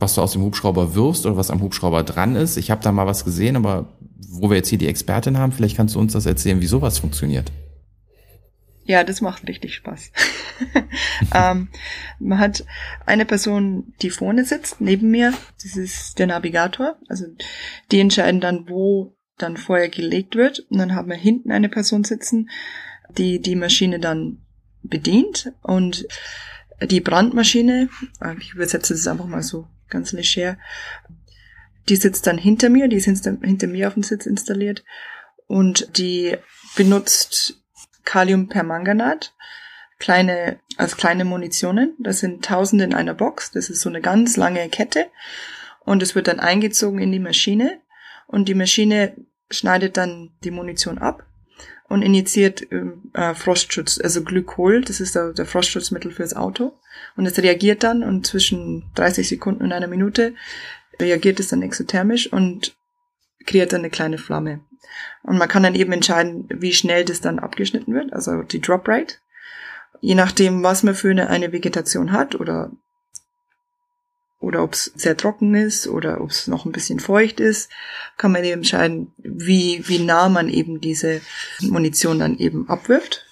was du aus dem Hubschrauber wirfst oder was am Hubschrauber dran ist? Ich habe da mal was gesehen, aber wo wir jetzt hier die Expertin haben, vielleicht kannst du uns das erzählen, wie sowas funktioniert. Ja, das macht richtig Spaß. ähm, man hat eine Person, die vorne sitzt, neben mir. Das ist der Navigator. Also die entscheiden dann, wo dann Feuer gelegt wird. Und dann haben wir hinten eine Person sitzen, die die Maschine dann bedient. Und die Brandmaschine, ich übersetze das einfach mal so ganz leger, die sitzt dann hinter mir, die ist hinter mir auf dem Sitz installiert und die benutzt Kaliumpermanganat, kleine, als kleine Munitionen. Das sind Tausende in einer Box. Das ist so eine ganz lange Kette und es wird dann eingezogen in die Maschine und die Maschine schneidet dann die Munition ab und injiziert äh, Frostschutz, also Glykol, das ist der, der Frostschutzmittel fürs Auto. Und es reagiert dann und zwischen 30 Sekunden und einer Minute reagiert es dann exothermisch und kreiert dann eine kleine Flamme. Und man kann dann eben entscheiden, wie schnell das dann abgeschnitten wird, also die Drop Rate. Je nachdem, was man für eine, eine Vegetation hat oder oder ob es sehr trocken ist oder ob es noch ein bisschen feucht ist, kann man eben entscheiden, wie, wie nah man eben diese Munition dann eben abwirft.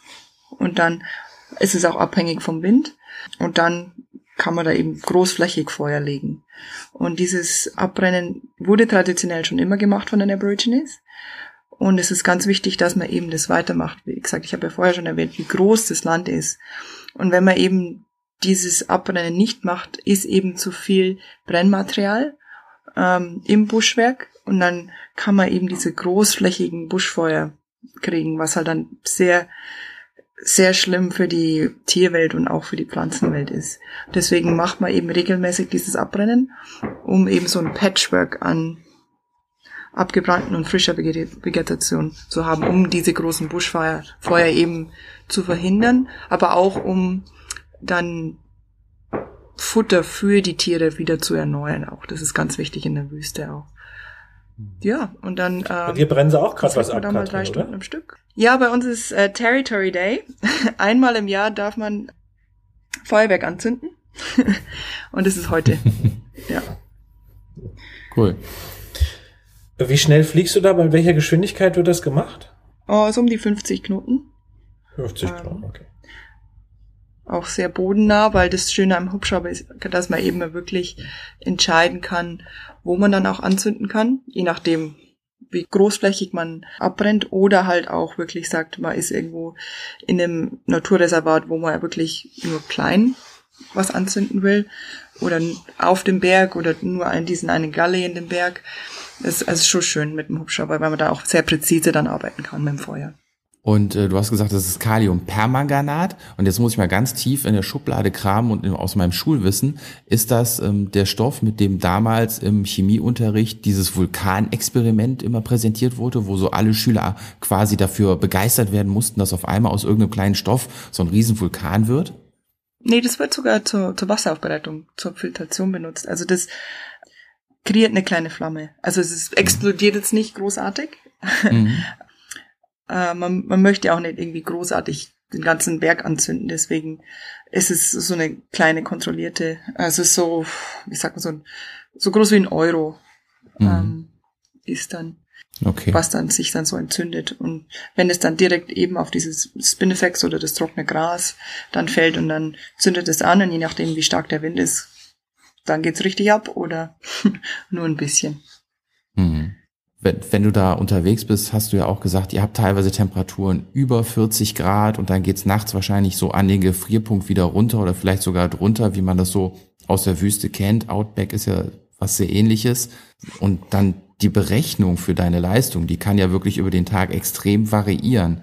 Und dann ist es auch abhängig vom Wind. Und dann kann man da eben großflächig Feuer legen. Und dieses Abbrennen wurde traditionell schon immer gemacht von den Aborigines. Und es ist ganz wichtig, dass man eben das weitermacht. Wie gesagt, ich habe ja vorher schon erwähnt, wie groß das Land ist. Und wenn man eben dieses Abbrennen nicht macht, ist eben zu viel Brennmaterial ähm, im Buschwerk und dann kann man eben diese großflächigen Buschfeuer kriegen, was halt dann sehr sehr schlimm für die Tierwelt und auch für die Pflanzenwelt ist. Deswegen macht man eben regelmäßig dieses Abbrennen, um eben so ein Patchwork an abgebrannten und frischer Vegetation zu haben, um diese großen Buschfeuer Feuer eben zu verhindern, aber auch um dann Futter für die Tiere wieder zu erneuern auch. Das ist ganz wichtig in der Wüste auch. Ja, und dann. Ähm, wir brennen sie auch gerade was ab. Da mal drei Stunden am Stück. Ja, bei uns ist äh, Territory Day. Einmal im Jahr darf man Feuerwerk anzünden. und es ist heute. ja. Cool. Wie schnell fliegst du da? Bei welcher Geschwindigkeit wird das gemacht? Oh, so um die 50 Knoten. 50 Grad, ähm, okay. Auch sehr bodennah, weil das Schöne am Hubschrauber ist, dass man eben wirklich entscheiden kann, wo man dann auch anzünden kann, je nachdem, wie großflächig man abbrennt oder halt auch wirklich sagt, man ist irgendwo in einem Naturreservat, wo man wirklich nur klein was anzünden will oder auf dem Berg oder nur in diesen einen Galle in dem Berg. Das ist also schon schön mit dem Hubschrauber, weil man da auch sehr präzise dann arbeiten kann mit dem Feuer. Und äh, du hast gesagt, das ist Kaliumpermanganat. Und jetzt muss ich mal ganz tief in der Schublade kramen und aus meinem Schulwissen. Ist das ähm, der Stoff, mit dem damals im Chemieunterricht dieses Vulkanexperiment immer präsentiert wurde, wo so alle Schüler quasi dafür begeistert werden mussten, dass auf einmal aus irgendeinem kleinen Stoff so ein Riesenvulkan wird? Nee, das wird sogar zur, zur Wasseraufbereitung, zur Filtration benutzt. Also das kreiert eine kleine Flamme. Also es ist, explodiert jetzt nicht großartig. Mhm. äh, man, man möchte auch nicht irgendwie großartig den ganzen Berg anzünden, deswegen ist es so eine kleine kontrollierte, also so, wie sagt man so, so groß wie ein Euro mhm. ähm, ist dann. Okay. was dann sich dann so entzündet. Und wenn es dann direkt eben auf dieses Spinifex oder das trockene Gras dann fällt und dann zündet es an und je nachdem, wie stark der Wind ist, dann geht's richtig ab oder nur ein bisschen. Mhm. Wenn, wenn du da unterwegs bist, hast du ja auch gesagt, ihr habt teilweise Temperaturen über 40 Grad und dann geht's nachts wahrscheinlich so an den Gefrierpunkt wieder runter oder vielleicht sogar drunter, wie man das so aus der Wüste kennt. Outback ist ja was sehr ähnliches. Und dann die Berechnung für deine Leistung, die kann ja wirklich über den Tag extrem variieren.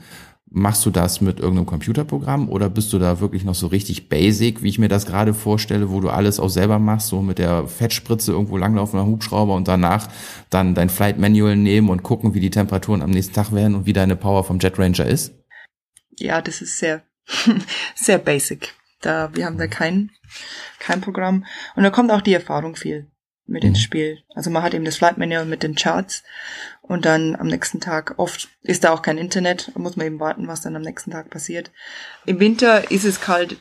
Machst du das mit irgendeinem Computerprogramm oder bist du da wirklich noch so richtig basic, wie ich mir das gerade vorstelle, wo du alles auch selber machst, so mit der Fettspritze irgendwo langlaufen am Hubschrauber und danach dann dein Flight Manual nehmen und gucken, wie die Temperaturen am nächsten Tag werden und wie deine Power vom Jet Ranger ist? Ja, das ist sehr, sehr basic. Da, wir haben da kein, kein Programm. Und da kommt auch die Erfahrung viel mit ins mhm. Spiel. Also man hat eben das Flight Manual mit den Charts und dann am nächsten Tag, oft ist da auch kein Internet, muss man eben warten, was dann am nächsten Tag passiert. Im Winter ist es kalt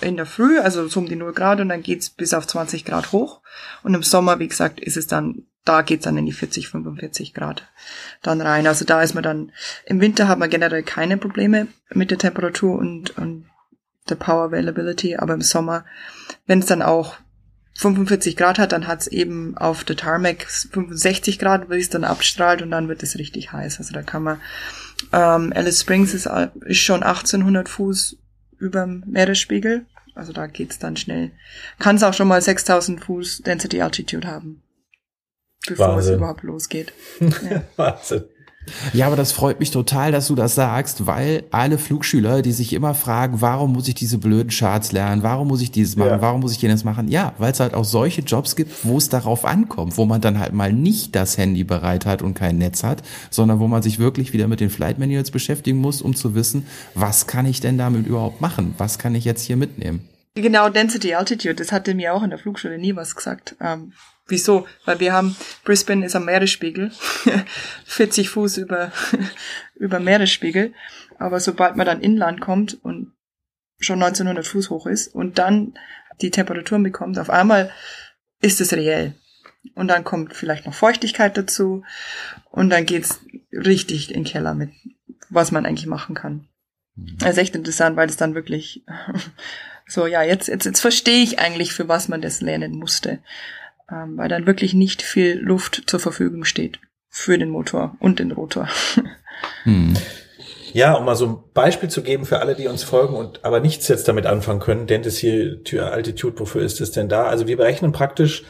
in der Früh, also so um die 0 Grad und dann geht's bis auf 20 Grad hoch. Und im Sommer, wie gesagt, ist es dann, da geht's dann in die 40, 45 Grad dann rein. Also da ist man dann, im Winter hat man generell keine Probleme mit der Temperatur und, und der Power Availability, aber im Sommer, wenn es dann auch 45 Grad hat, dann hat's eben auf der Tarmac 65 Grad, wie es dann abstrahlt und dann wird es richtig heiß. Also da kann man, ähm, Alice Springs ist, ist schon 1800 Fuß über dem Meeresspiegel. Also da geht's dann schnell. Kann es auch schon mal 6000 Fuß Density Altitude haben, bevor Wahnsinn. es überhaupt losgeht. Ja. Wahnsinn. Ja, aber das freut mich total, dass du das sagst, weil alle Flugschüler, die sich immer fragen, warum muss ich diese blöden Charts lernen, warum muss ich dieses machen, ja. warum muss ich jenes machen, ja, weil es halt auch solche Jobs gibt, wo es darauf ankommt, wo man dann halt mal nicht das Handy bereit hat und kein Netz hat, sondern wo man sich wirklich wieder mit den Flight Manuals beschäftigen muss, um zu wissen, was kann ich denn damit überhaupt machen, was kann ich jetzt hier mitnehmen. Genau, Density Altitude, das hatte mir auch in der Flugschule nie was gesagt. Ähm, Wieso? Weil wir haben, Brisbane ist am Meeresspiegel, 40 Fuß über, über Meeresspiegel. Aber sobald man dann inland kommt und schon 1900 Fuß hoch ist und dann die Temperaturen bekommt, auf einmal ist es reell. Und dann kommt vielleicht noch Feuchtigkeit dazu und dann geht's richtig in den Keller mit, was man eigentlich machen kann. Mhm. Das ist echt interessant, weil es dann wirklich so, ja, jetzt, jetzt, jetzt verstehe ich eigentlich, für was man das lernen musste ähm, weil dann wirklich nicht viel Luft zur Verfügung steht für den Motor und den Rotor. Hm. Ja, um mal so ein Beispiel zu geben für alle, die uns folgen und aber nichts jetzt damit anfangen können, Dentes hier Altitude, wofür ist es denn da? Also wir berechnen praktisch,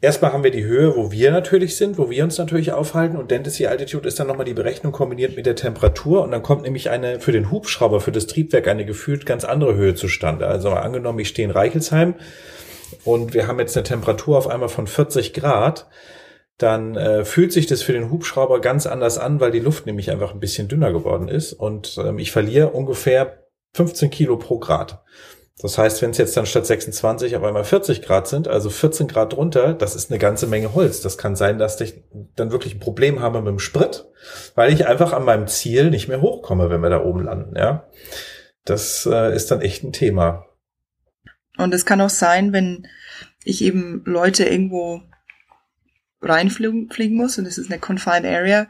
erstmal haben wir die Höhe, wo wir natürlich sind, wo wir uns natürlich aufhalten und Dentist Altitude ist dann nochmal die Berechnung kombiniert mit der Temperatur und dann kommt nämlich eine für den Hubschrauber, für das Triebwerk eine gefühlt ganz andere Höhe zustande. Also angenommen, ich stehe in Reichelsheim, und wir haben jetzt eine Temperatur auf einmal von 40 Grad, dann äh, fühlt sich das für den Hubschrauber ganz anders an, weil die Luft nämlich einfach ein bisschen dünner geworden ist und ähm, ich verliere ungefähr 15 Kilo pro Grad. Das heißt, wenn es jetzt dann statt 26 auf einmal 40 Grad sind, also 14 Grad drunter, das ist eine ganze Menge Holz. Das kann sein, dass ich dann wirklich ein Problem habe mit dem Sprit, weil ich einfach an meinem Ziel nicht mehr hochkomme, wenn wir da oben landen. Ja, das äh, ist dann echt ein Thema. Und es kann auch sein, wenn ich eben Leute irgendwo reinfliegen muss und es ist eine confined area,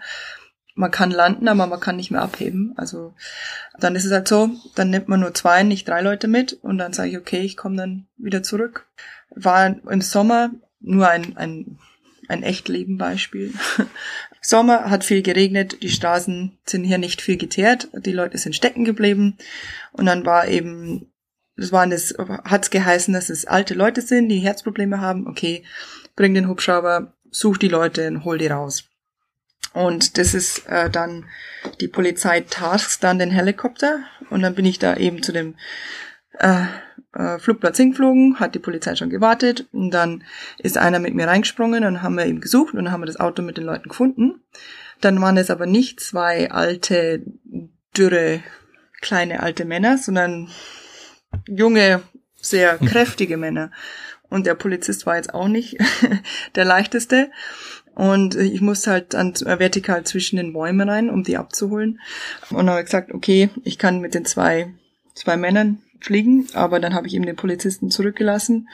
man kann landen, aber man kann nicht mehr abheben. Also dann ist es halt so, dann nimmt man nur zwei, nicht drei Leute mit und dann sage ich, okay, ich komme dann wieder zurück. War im Sommer nur ein, ein, ein Echtleben-Beispiel. Sommer hat viel geregnet, die Straßen sind hier nicht viel geteert, die Leute sind stecken geblieben und dann war eben, das waren es, hat's geheißen, dass es alte Leute sind, die Herzprobleme haben, okay, bring den Hubschrauber, such die Leute und hol die raus. Und das ist äh, dann, die Polizei tasks dann den Helikopter und dann bin ich da eben zu dem äh, äh, Flugplatz hingeflogen, hat die Polizei schon gewartet und dann ist einer mit mir reingesprungen und haben wir ihn gesucht und dann haben wir das Auto mit den Leuten gefunden. Dann waren es aber nicht zwei alte, dürre, kleine alte Männer, sondern junge, sehr kräftige Männer. Und der Polizist war jetzt auch nicht der leichteste. Und ich musste halt dann vertikal zwischen den Bäumen rein, um die abzuholen. Und habe gesagt, okay, ich kann mit den zwei, zwei Männern fliegen, aber dann habe ich eben den Polizisten zurückgelassen,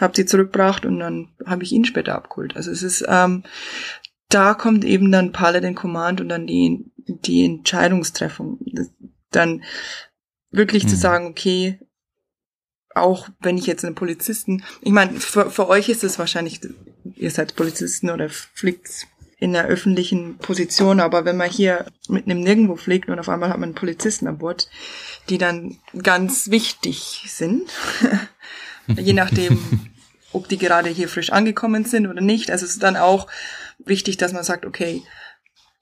habe sie zurückgebracht und dann habe ich ihn später abgeholt. Also es ist, ähm, da kommt eben dann Paladin Command und dann die, die Entscheidungstreffung. Dann wirklich mhm. zu sagen, okay, auch wenn ich jetzt einen Polizisten, ich meine, für, für euch ist es wahrscheinlich ihr seid Polizisten oder fliegt in der öffentlichen Position, aber wenn man hier mit einem Nirgendwo fliegt und auf einmal hat man einen Polizisten an Bord, die dann ganz wichtig sind, je nachdem, ob die gerade hier frisch angekommen sind oder nicht. Also es ist dann auch wichtig, dass man sagt, okay,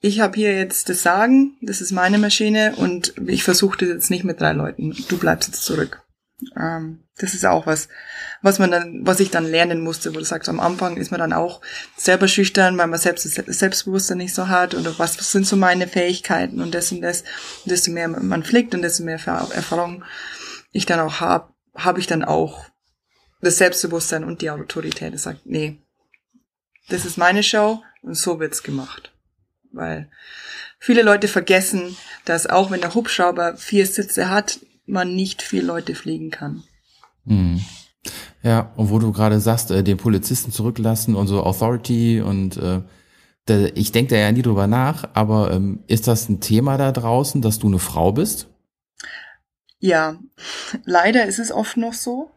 ich habe hier jetzt das Sagen, das ist meine Maschine und ich versuche das jetzt nicht mit drei Leuten. Du bleibst jetzt zurück. Ähm, das ist auch was, was man dann, was ich dann lernen musste, wo du sagst, am Anfang ist man dann auch selber schüchtern, weil man selbst das Selbstbewusstsein nicht so hat oder was, was sind so meine Fähigkeiten und das und das. Und desto mehr man fliegt und desto mehr Erfahrung ich dann auch habe, habe ich dann auch das Selbstbewusstsein und die Autorität. Das sagt, nee, das ist meine Show und so wird's gemacht. Weil viele Leute vergessen, dass auch wenn der Hubschrauber vier Sitze hat, man nicht viel Leute fliegen kann. Mhm. Ja, und wo du gerade sagst, äh, den Polizisten zurücklassen und so Authority und äh, da, ich denke da ja nie drüber nach, aber ähm, ist das ein Thema da draußen, dass du eine Frau bist? Ja, leider ist es oft noch so.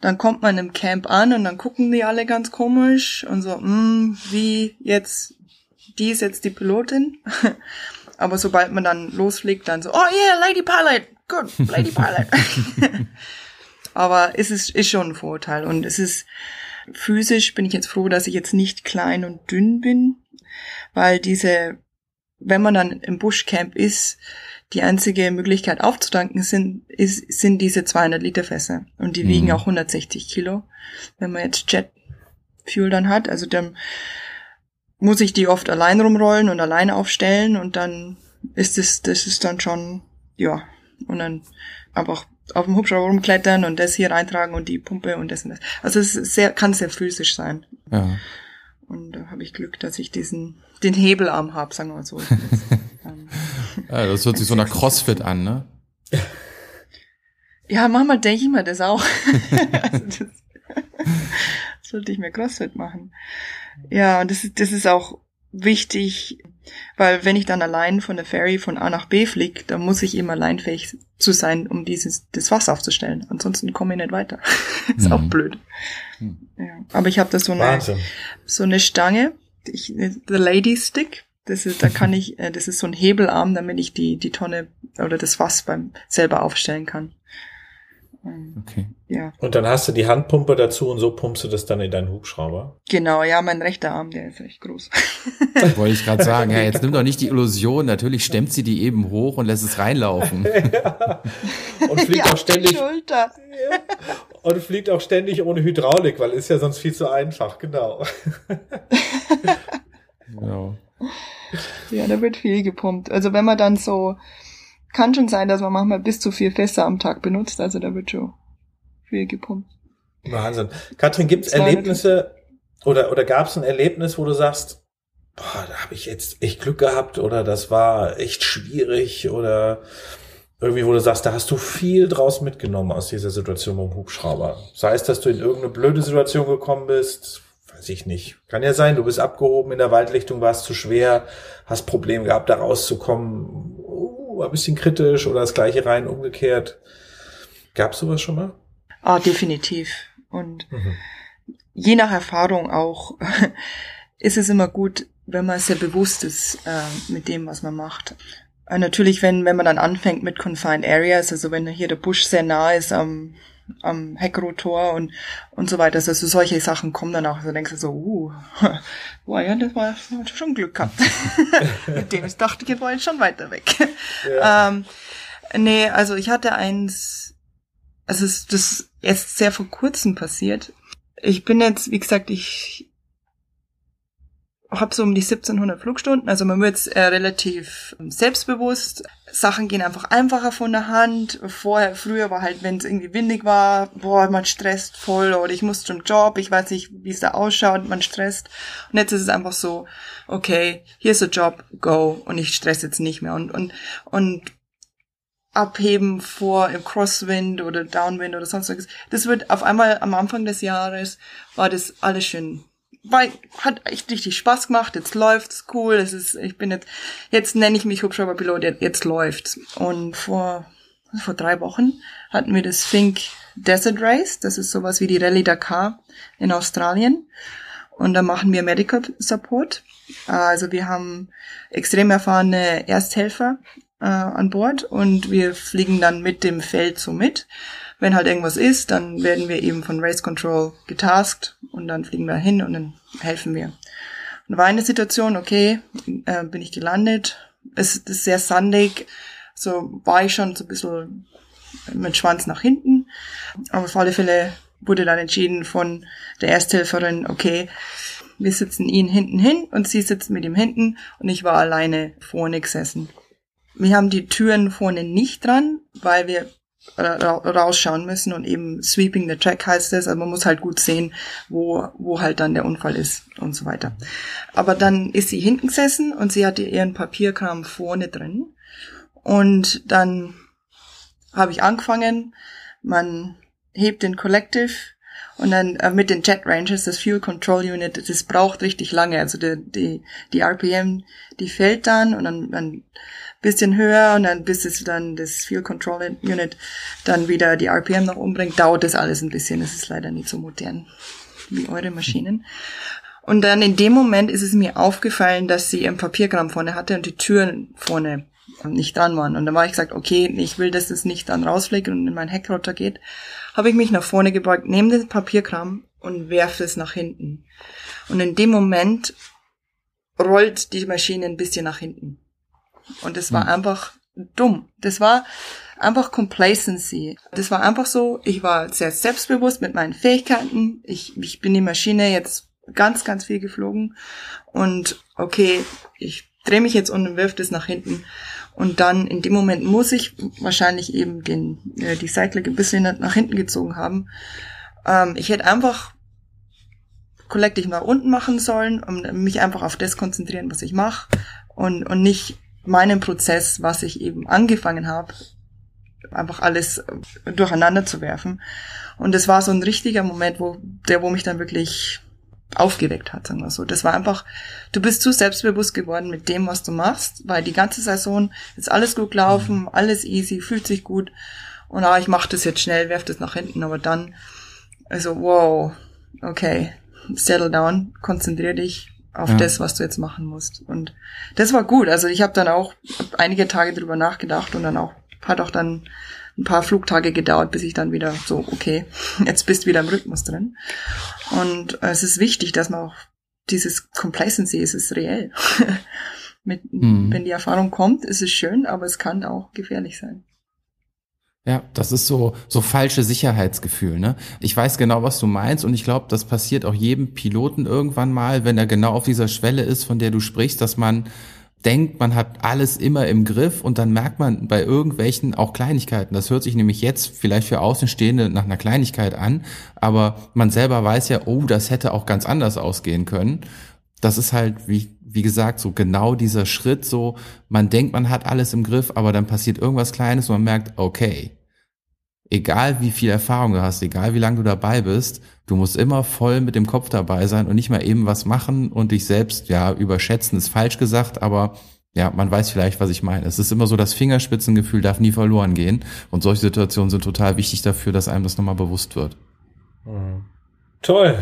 Dann kommt man im Camp an und dann gucken die alle ganz komisch und so, mm, wie jetzt, die ist jetzt die Pilotin. Aber sobald man dann losfliegt, dann so, oh yeah, Lady Pilot, good, Lady Pilot. Aber es ist, ist schon ein Vorteil. Und es ist physisch bin ich jetzt froh, dass ich jetzt nicht klein und dünn bin, weil diese, wenn man dann im Bushcamp ist, die einzige Möglichkeit aufzutanken sind, ist, sind diese 200 Liter Fässer. Und die mhm. wiegen auch 160 Kilo. Wenn man jetzt Jet Fuel dann hat, also dann muss ich die oft allein rumrollen und allein aufstellen und dann ist es, das ist dann schon, ja, und dann einfach auf dem Hubschrauber rumklettern und das hier reintragen und die Pumpe und das und das. Also es ist sehr, kann sehr physisch sein. Ja. Und da habe ich Glück, dass ich diesen, den Hebelarm habe, sagen wir mal so. Ähm, ja, das hört sich so nach Crossfit an, ne? Ja, manchmal denke ich mir das auch. also das, sollte ich mir Crossfit machen. Ja, und das ist, das ist auch wichtig, weil wenn ich dann allein von der Ferry von A nach B fliege, dann muss ich eben alleinfähig zu sein, um dieses das Wasser aufzustellen. Ansonsten komme ich nicht weiter. ist mhm. auch blöd. Mhm. Ja. Aber ich habe da so eine Wahnsinn. so eine Stange, ich, the Lady Stick. Das ist, da kann ich, äh, das ist so ein Hebelarm, damit ich die die Tonne oder das Fass beim selber aufstellen kann. Okay. Ja. Und dann hast du die Handpumpe dazu und so pumpst du das dann in deinen Hubschrauber? Genau, ja, mein rechter Arm, der ist recht groß. Wollte ich gerade sagen, ja, jetzt nimm doch nicht die Illusion, natürlich stemmt sie die eben hoch und lässt es reinlaufen. ja. Und fliegt auch ständig. Ja. Und fliegt auch ständig ohne Hydraulik, weil ist ja sonst viel zu einfach, genau. genau. Ja, da wird viel gepumpt. Also wenn man dann so kann schon sein, dass man manchmal bis zu vier Fässer am Tag benutzt. Also da wird schon viel gepumpt. Wahnsinn. Katrin, gibt es Erlebnisse oder, oder gab es ein Erlebnis, wo du sagst, boah, da habe ich jetzt echt Glück gehabt oder das war echt schwierig oder irgendwie, wo du sagst, da hast du viel draus mitgenommen aus dieser Situation beim Hubschrauber. Sei es, dass du in irgendeine blöde Situation gekommen bist, weiß ich nicht. Kann ja sein, du bist abgehoben in der Waldlichtung, war es zu schwer, hast Probleme gehabt, da rauszukommen, war ein bisschen kritisch oder das gleiche rein umgekehrt. Gab's sowas schon mal? Ah, definitiv. Und mhm. je nach Erfahrung auch ist es immer gut, wenn man sehr bewusst ist äh, mit dem, was man macht. Äh, natürlich, wenn, wenn man dann anfängt mit Confined Areas, also wenn hier der Busch sehr nah ist am, am Heckrotor und, und so weiter, also solche Sachen kommen dann auch, also denkst du so, uh, boah, ja, das war schon Glück gehabt. mit dem ich dachte, ich war jetzt schon weiter weg. Ja. Ähm, nee, also ich hatte eins, also das ist erst sehr vor kurzem passiert. Ich bin jetzt, wie gesagt, ich habe so um die 1700 Flugstunden, also man wird äh, relativ selbstbewusst. Sachen gehen einfach einfacher von der Hand. Vorher, früher war halt, wenn es irgendwie windig war, boah, man stresst voll oder ich muss zum Job, ich weiß nicht, wie es da ausschaut, man stresst. Und jetzt ist es einfach so, okay, hier ist der Job, go und ich stress jetzt nicht mehr und und und abheben vor im Crosswind oder Downwind oder sonst was. Das wird auf einmal am Anfang des Jahres war das alles schön weil hat echt richtig Spaß gemacht, jetzt läuft's cool, es ist, ich bin jetzt, jetzt nenne ich mich Hubschrauberpilot, jetzt läuft's. Und vor, vor drei Wochen hatten wir das Fink Desert Race, das ist sowas wie die Rallye Dakar in Australien. Und da machen wir Medical Support. Also wir haben extrem erfahrene Ersthelfer äh, an Bord und wir fliegen dann mit dem Feld so mit. Wenn halt irgendwas ist, dann werden wir eben von Race Control getaskt und dann fliegen wir hin und dann helfen wir. Und war eine Situation, okay, äh, bin ich gelandet, es ist sehr sandig, so war ich schon so ein bisschen mit Schwanz nach hinten. Aber auf alle Fälle wurde dann entschieden von der Ersthelferin, okay, wir sitzen ihn hinten hin und sie sitzen mit ihm hinten und ich war alleine vorne gesessen. Wir haben die Türen vorne nicht dran, weil wir rausschauen müssen und eben sweeping the track heißt es, also man muss halt gut sehen, wo, wo halt dann der Unfall ist und so weiter. Aber dann ist sie hinten gesessen und sie hatte ihren Papierkram vorne drin und dann habe ich angefangen, man hebt den Collective und dann äh, mit den Jet Rangers, das Fuel Control Unit, das braucht richtig lange. Also die, die, die RPM, die fällt dann und dann, dann bisschen höher und dann bis es dann das Fuel Control Unit dann wieder die RPM noch umbringt, dauert das alles ein bisschen. Das ist leider nicht so modern wie eure Maschinen. Und dann in dem Moment ist es mir aufgefallen, dass sie ihren Papierkram vorne hatte und die Türen vorne nicht dran waren. Und dann war ich gesagt, okay, ich will, dass es nicht dann rausfliegt und in mein Heckrotor geht. Habe ich mich nach vorne gebeugt, nehme den Papierkram und werfe es nach hinten. Und in dem Moment rollt die Maschine ein bisschen nach hinten. Und es war hm. einfach dumm. Das war einfach Complacency. Das war einfach so, ich war sehr selbstbewusst mit meinen Fähigkeiten. Ich, ich bin die Maschine jetzt ganz, ganz viel geflogen. Und okay, ich drehe mich jetzt um und wirf das nach hinten. Und dann in dem Moment muss ich wahrscheinlich eben den, äh, die Cyclic ein bisschen nach hinten gezogen haben. Ähm, ich hätte einfach kollektiv nach unten machen sollen und mich einfach auf das konzentrieren, was ich mache und, und nicht meinen Prozess, was ich eben angefangen habe, einfach alles durcheinander zu werfen. Und es war so ein richtiger Moment, wo der, wo mich dann wirklich aufgeweckt hat, sagen wir so. Das war einfach, du bist zu selbstbewusst geworden mit dem, was du machst, weil die ganze Saison ist alles gut gelaufen, mhm. alles easy, fühlt sich gut. Und ah, ich mach das jetzt schnell, werf das nach hinten, aber dann, also wow, okay, settle down, konzentrier dich, auf ja. das, was du jetzt machen musst. Und das war gut. Also ich habe dann auch einige Tage drüber nachgedacht und dann auch hat auch dann ein paar Flugtage gedauert, bis ich dann wieder so, okay, jetzt bist du wieder im Rhythmus drin. Und es ist wichtig, dass man auch dieses Complacency, es ist reell. Mit, mhm. Wenn die Erfahrung kommt, ist es schön, aber es kann auch gefährlich sein. Ja, das ist so, so falsche Sicherheitsgefühl, ne? Ich weiß genau, was du meinst und ich glaube, das passiert auch jedem Piloten irgendwann mal, wenn er genau auf dieser Schwelle ist, von der du sprichst, dass man denkt, man hat alles immer im Griff und dann merkt man bei irgendwelchen auch Kleinigkeiten. Das hört sich nämlich jetzt vielleicht für Außenstehende nach einer Kleinigkeit an, aber man selber weiß ja, oh, das hätte auch ganz anders ausgehen können. Das ist halt, wie wie gesagt, so genau dieser Schritt, so man denkt, man hat alles im Griff, aber dann passiert irgendwas Kleines und man merkt, okay, egal wie viel Erfahrung du hast, egal wie lange du dabei bist, du musst immer voll mit dem Kopf dabei sein und nicht mal eben was machen und dich selbst, ja, überschätzen ist falsch gesagt, aber ja, man weiß vielleicht, was ich meine. Es ist immer so, das Fingerspitzengefühl darf nie verloren gehen. Und solche Situationen sind total wichtig dafür, dass einem das nochmal bewusst wird. Mhm. Toll.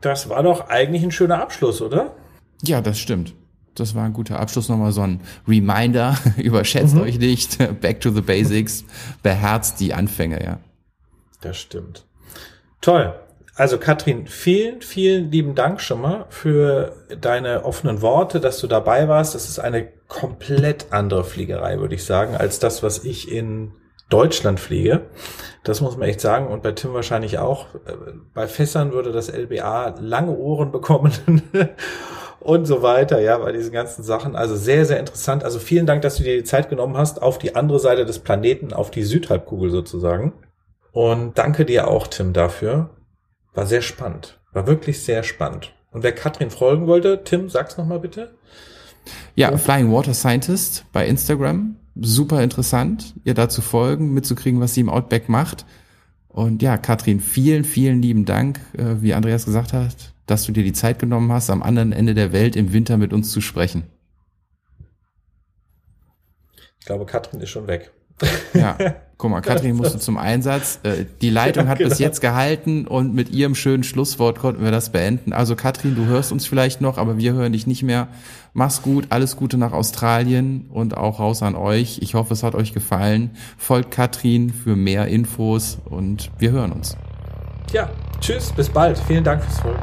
Das war doch eigentlich ein schöner Abschluss, oder? Ja, das stimmt. Das war ein guter Abschluss. Nochmal so ein Reminder. Überschätzt mhm. euch nicht. Back to the basics. Beherzt die Anfänge, ja. Das stimmt. Toll. Also Katrin, vielen, vielen lieben Dank schon mal für deine offenen Worte, dass du dabei warst. Das ist eine komplett andere Fliegerei, würde ich sagen, als das, was ich in Deutschland fliege. Das muss man echt sagen. Und bei Tim wahrscheinlich auch. Bei Fässern würde das LBA lange Ohren bekommen. und so weiter, ja, bei diesen ganzen Sachen. Also sehr, sehr interessant. Also vielen Dank, dass du dir die Zeit genommen hast, auf die andere Seite des Planeten, auf die Südhalbkugel sozusagen. Und danke dir auch, Tim, dafür. War sehr spannend. War wirklich sehr spannend. Und wer Katrin folgen wollte, Tim, sag's nochmal bitte. Ja, Flying Water Scientist bei Instagram. Super interessant, ihr da zu folgen, mitzukriegen, was sie im Outback macht. Und ja, Katrin, vielen, vielen lieben Dank, äh, wie Andreas gesagt hat, dass du dir die Zeit genommen hast, am anderen Ende der Welt im Winter mit uns zu sprechen. Ich glaube, Katrin ist schon weg. Ja, guck mal, Katrin musste zum Einsatz. Äh, die Leitung ja, hat genau. bis jetzt gehalten und mit ihrem schönen Schlusswort konnten wir das beenden. Also Katrin, du hörst uns vielleicht noch, aber wir hören dich nicht mehr. Mach's gut, alles Gute nach Australien und auch raus an euch. Ich hoffe, es hat euch gefallen. Folgt Katrin für mehr Infos und wir hören uns. Ja, Tschüss, bis bald. Vielen Dank fürs Folgen.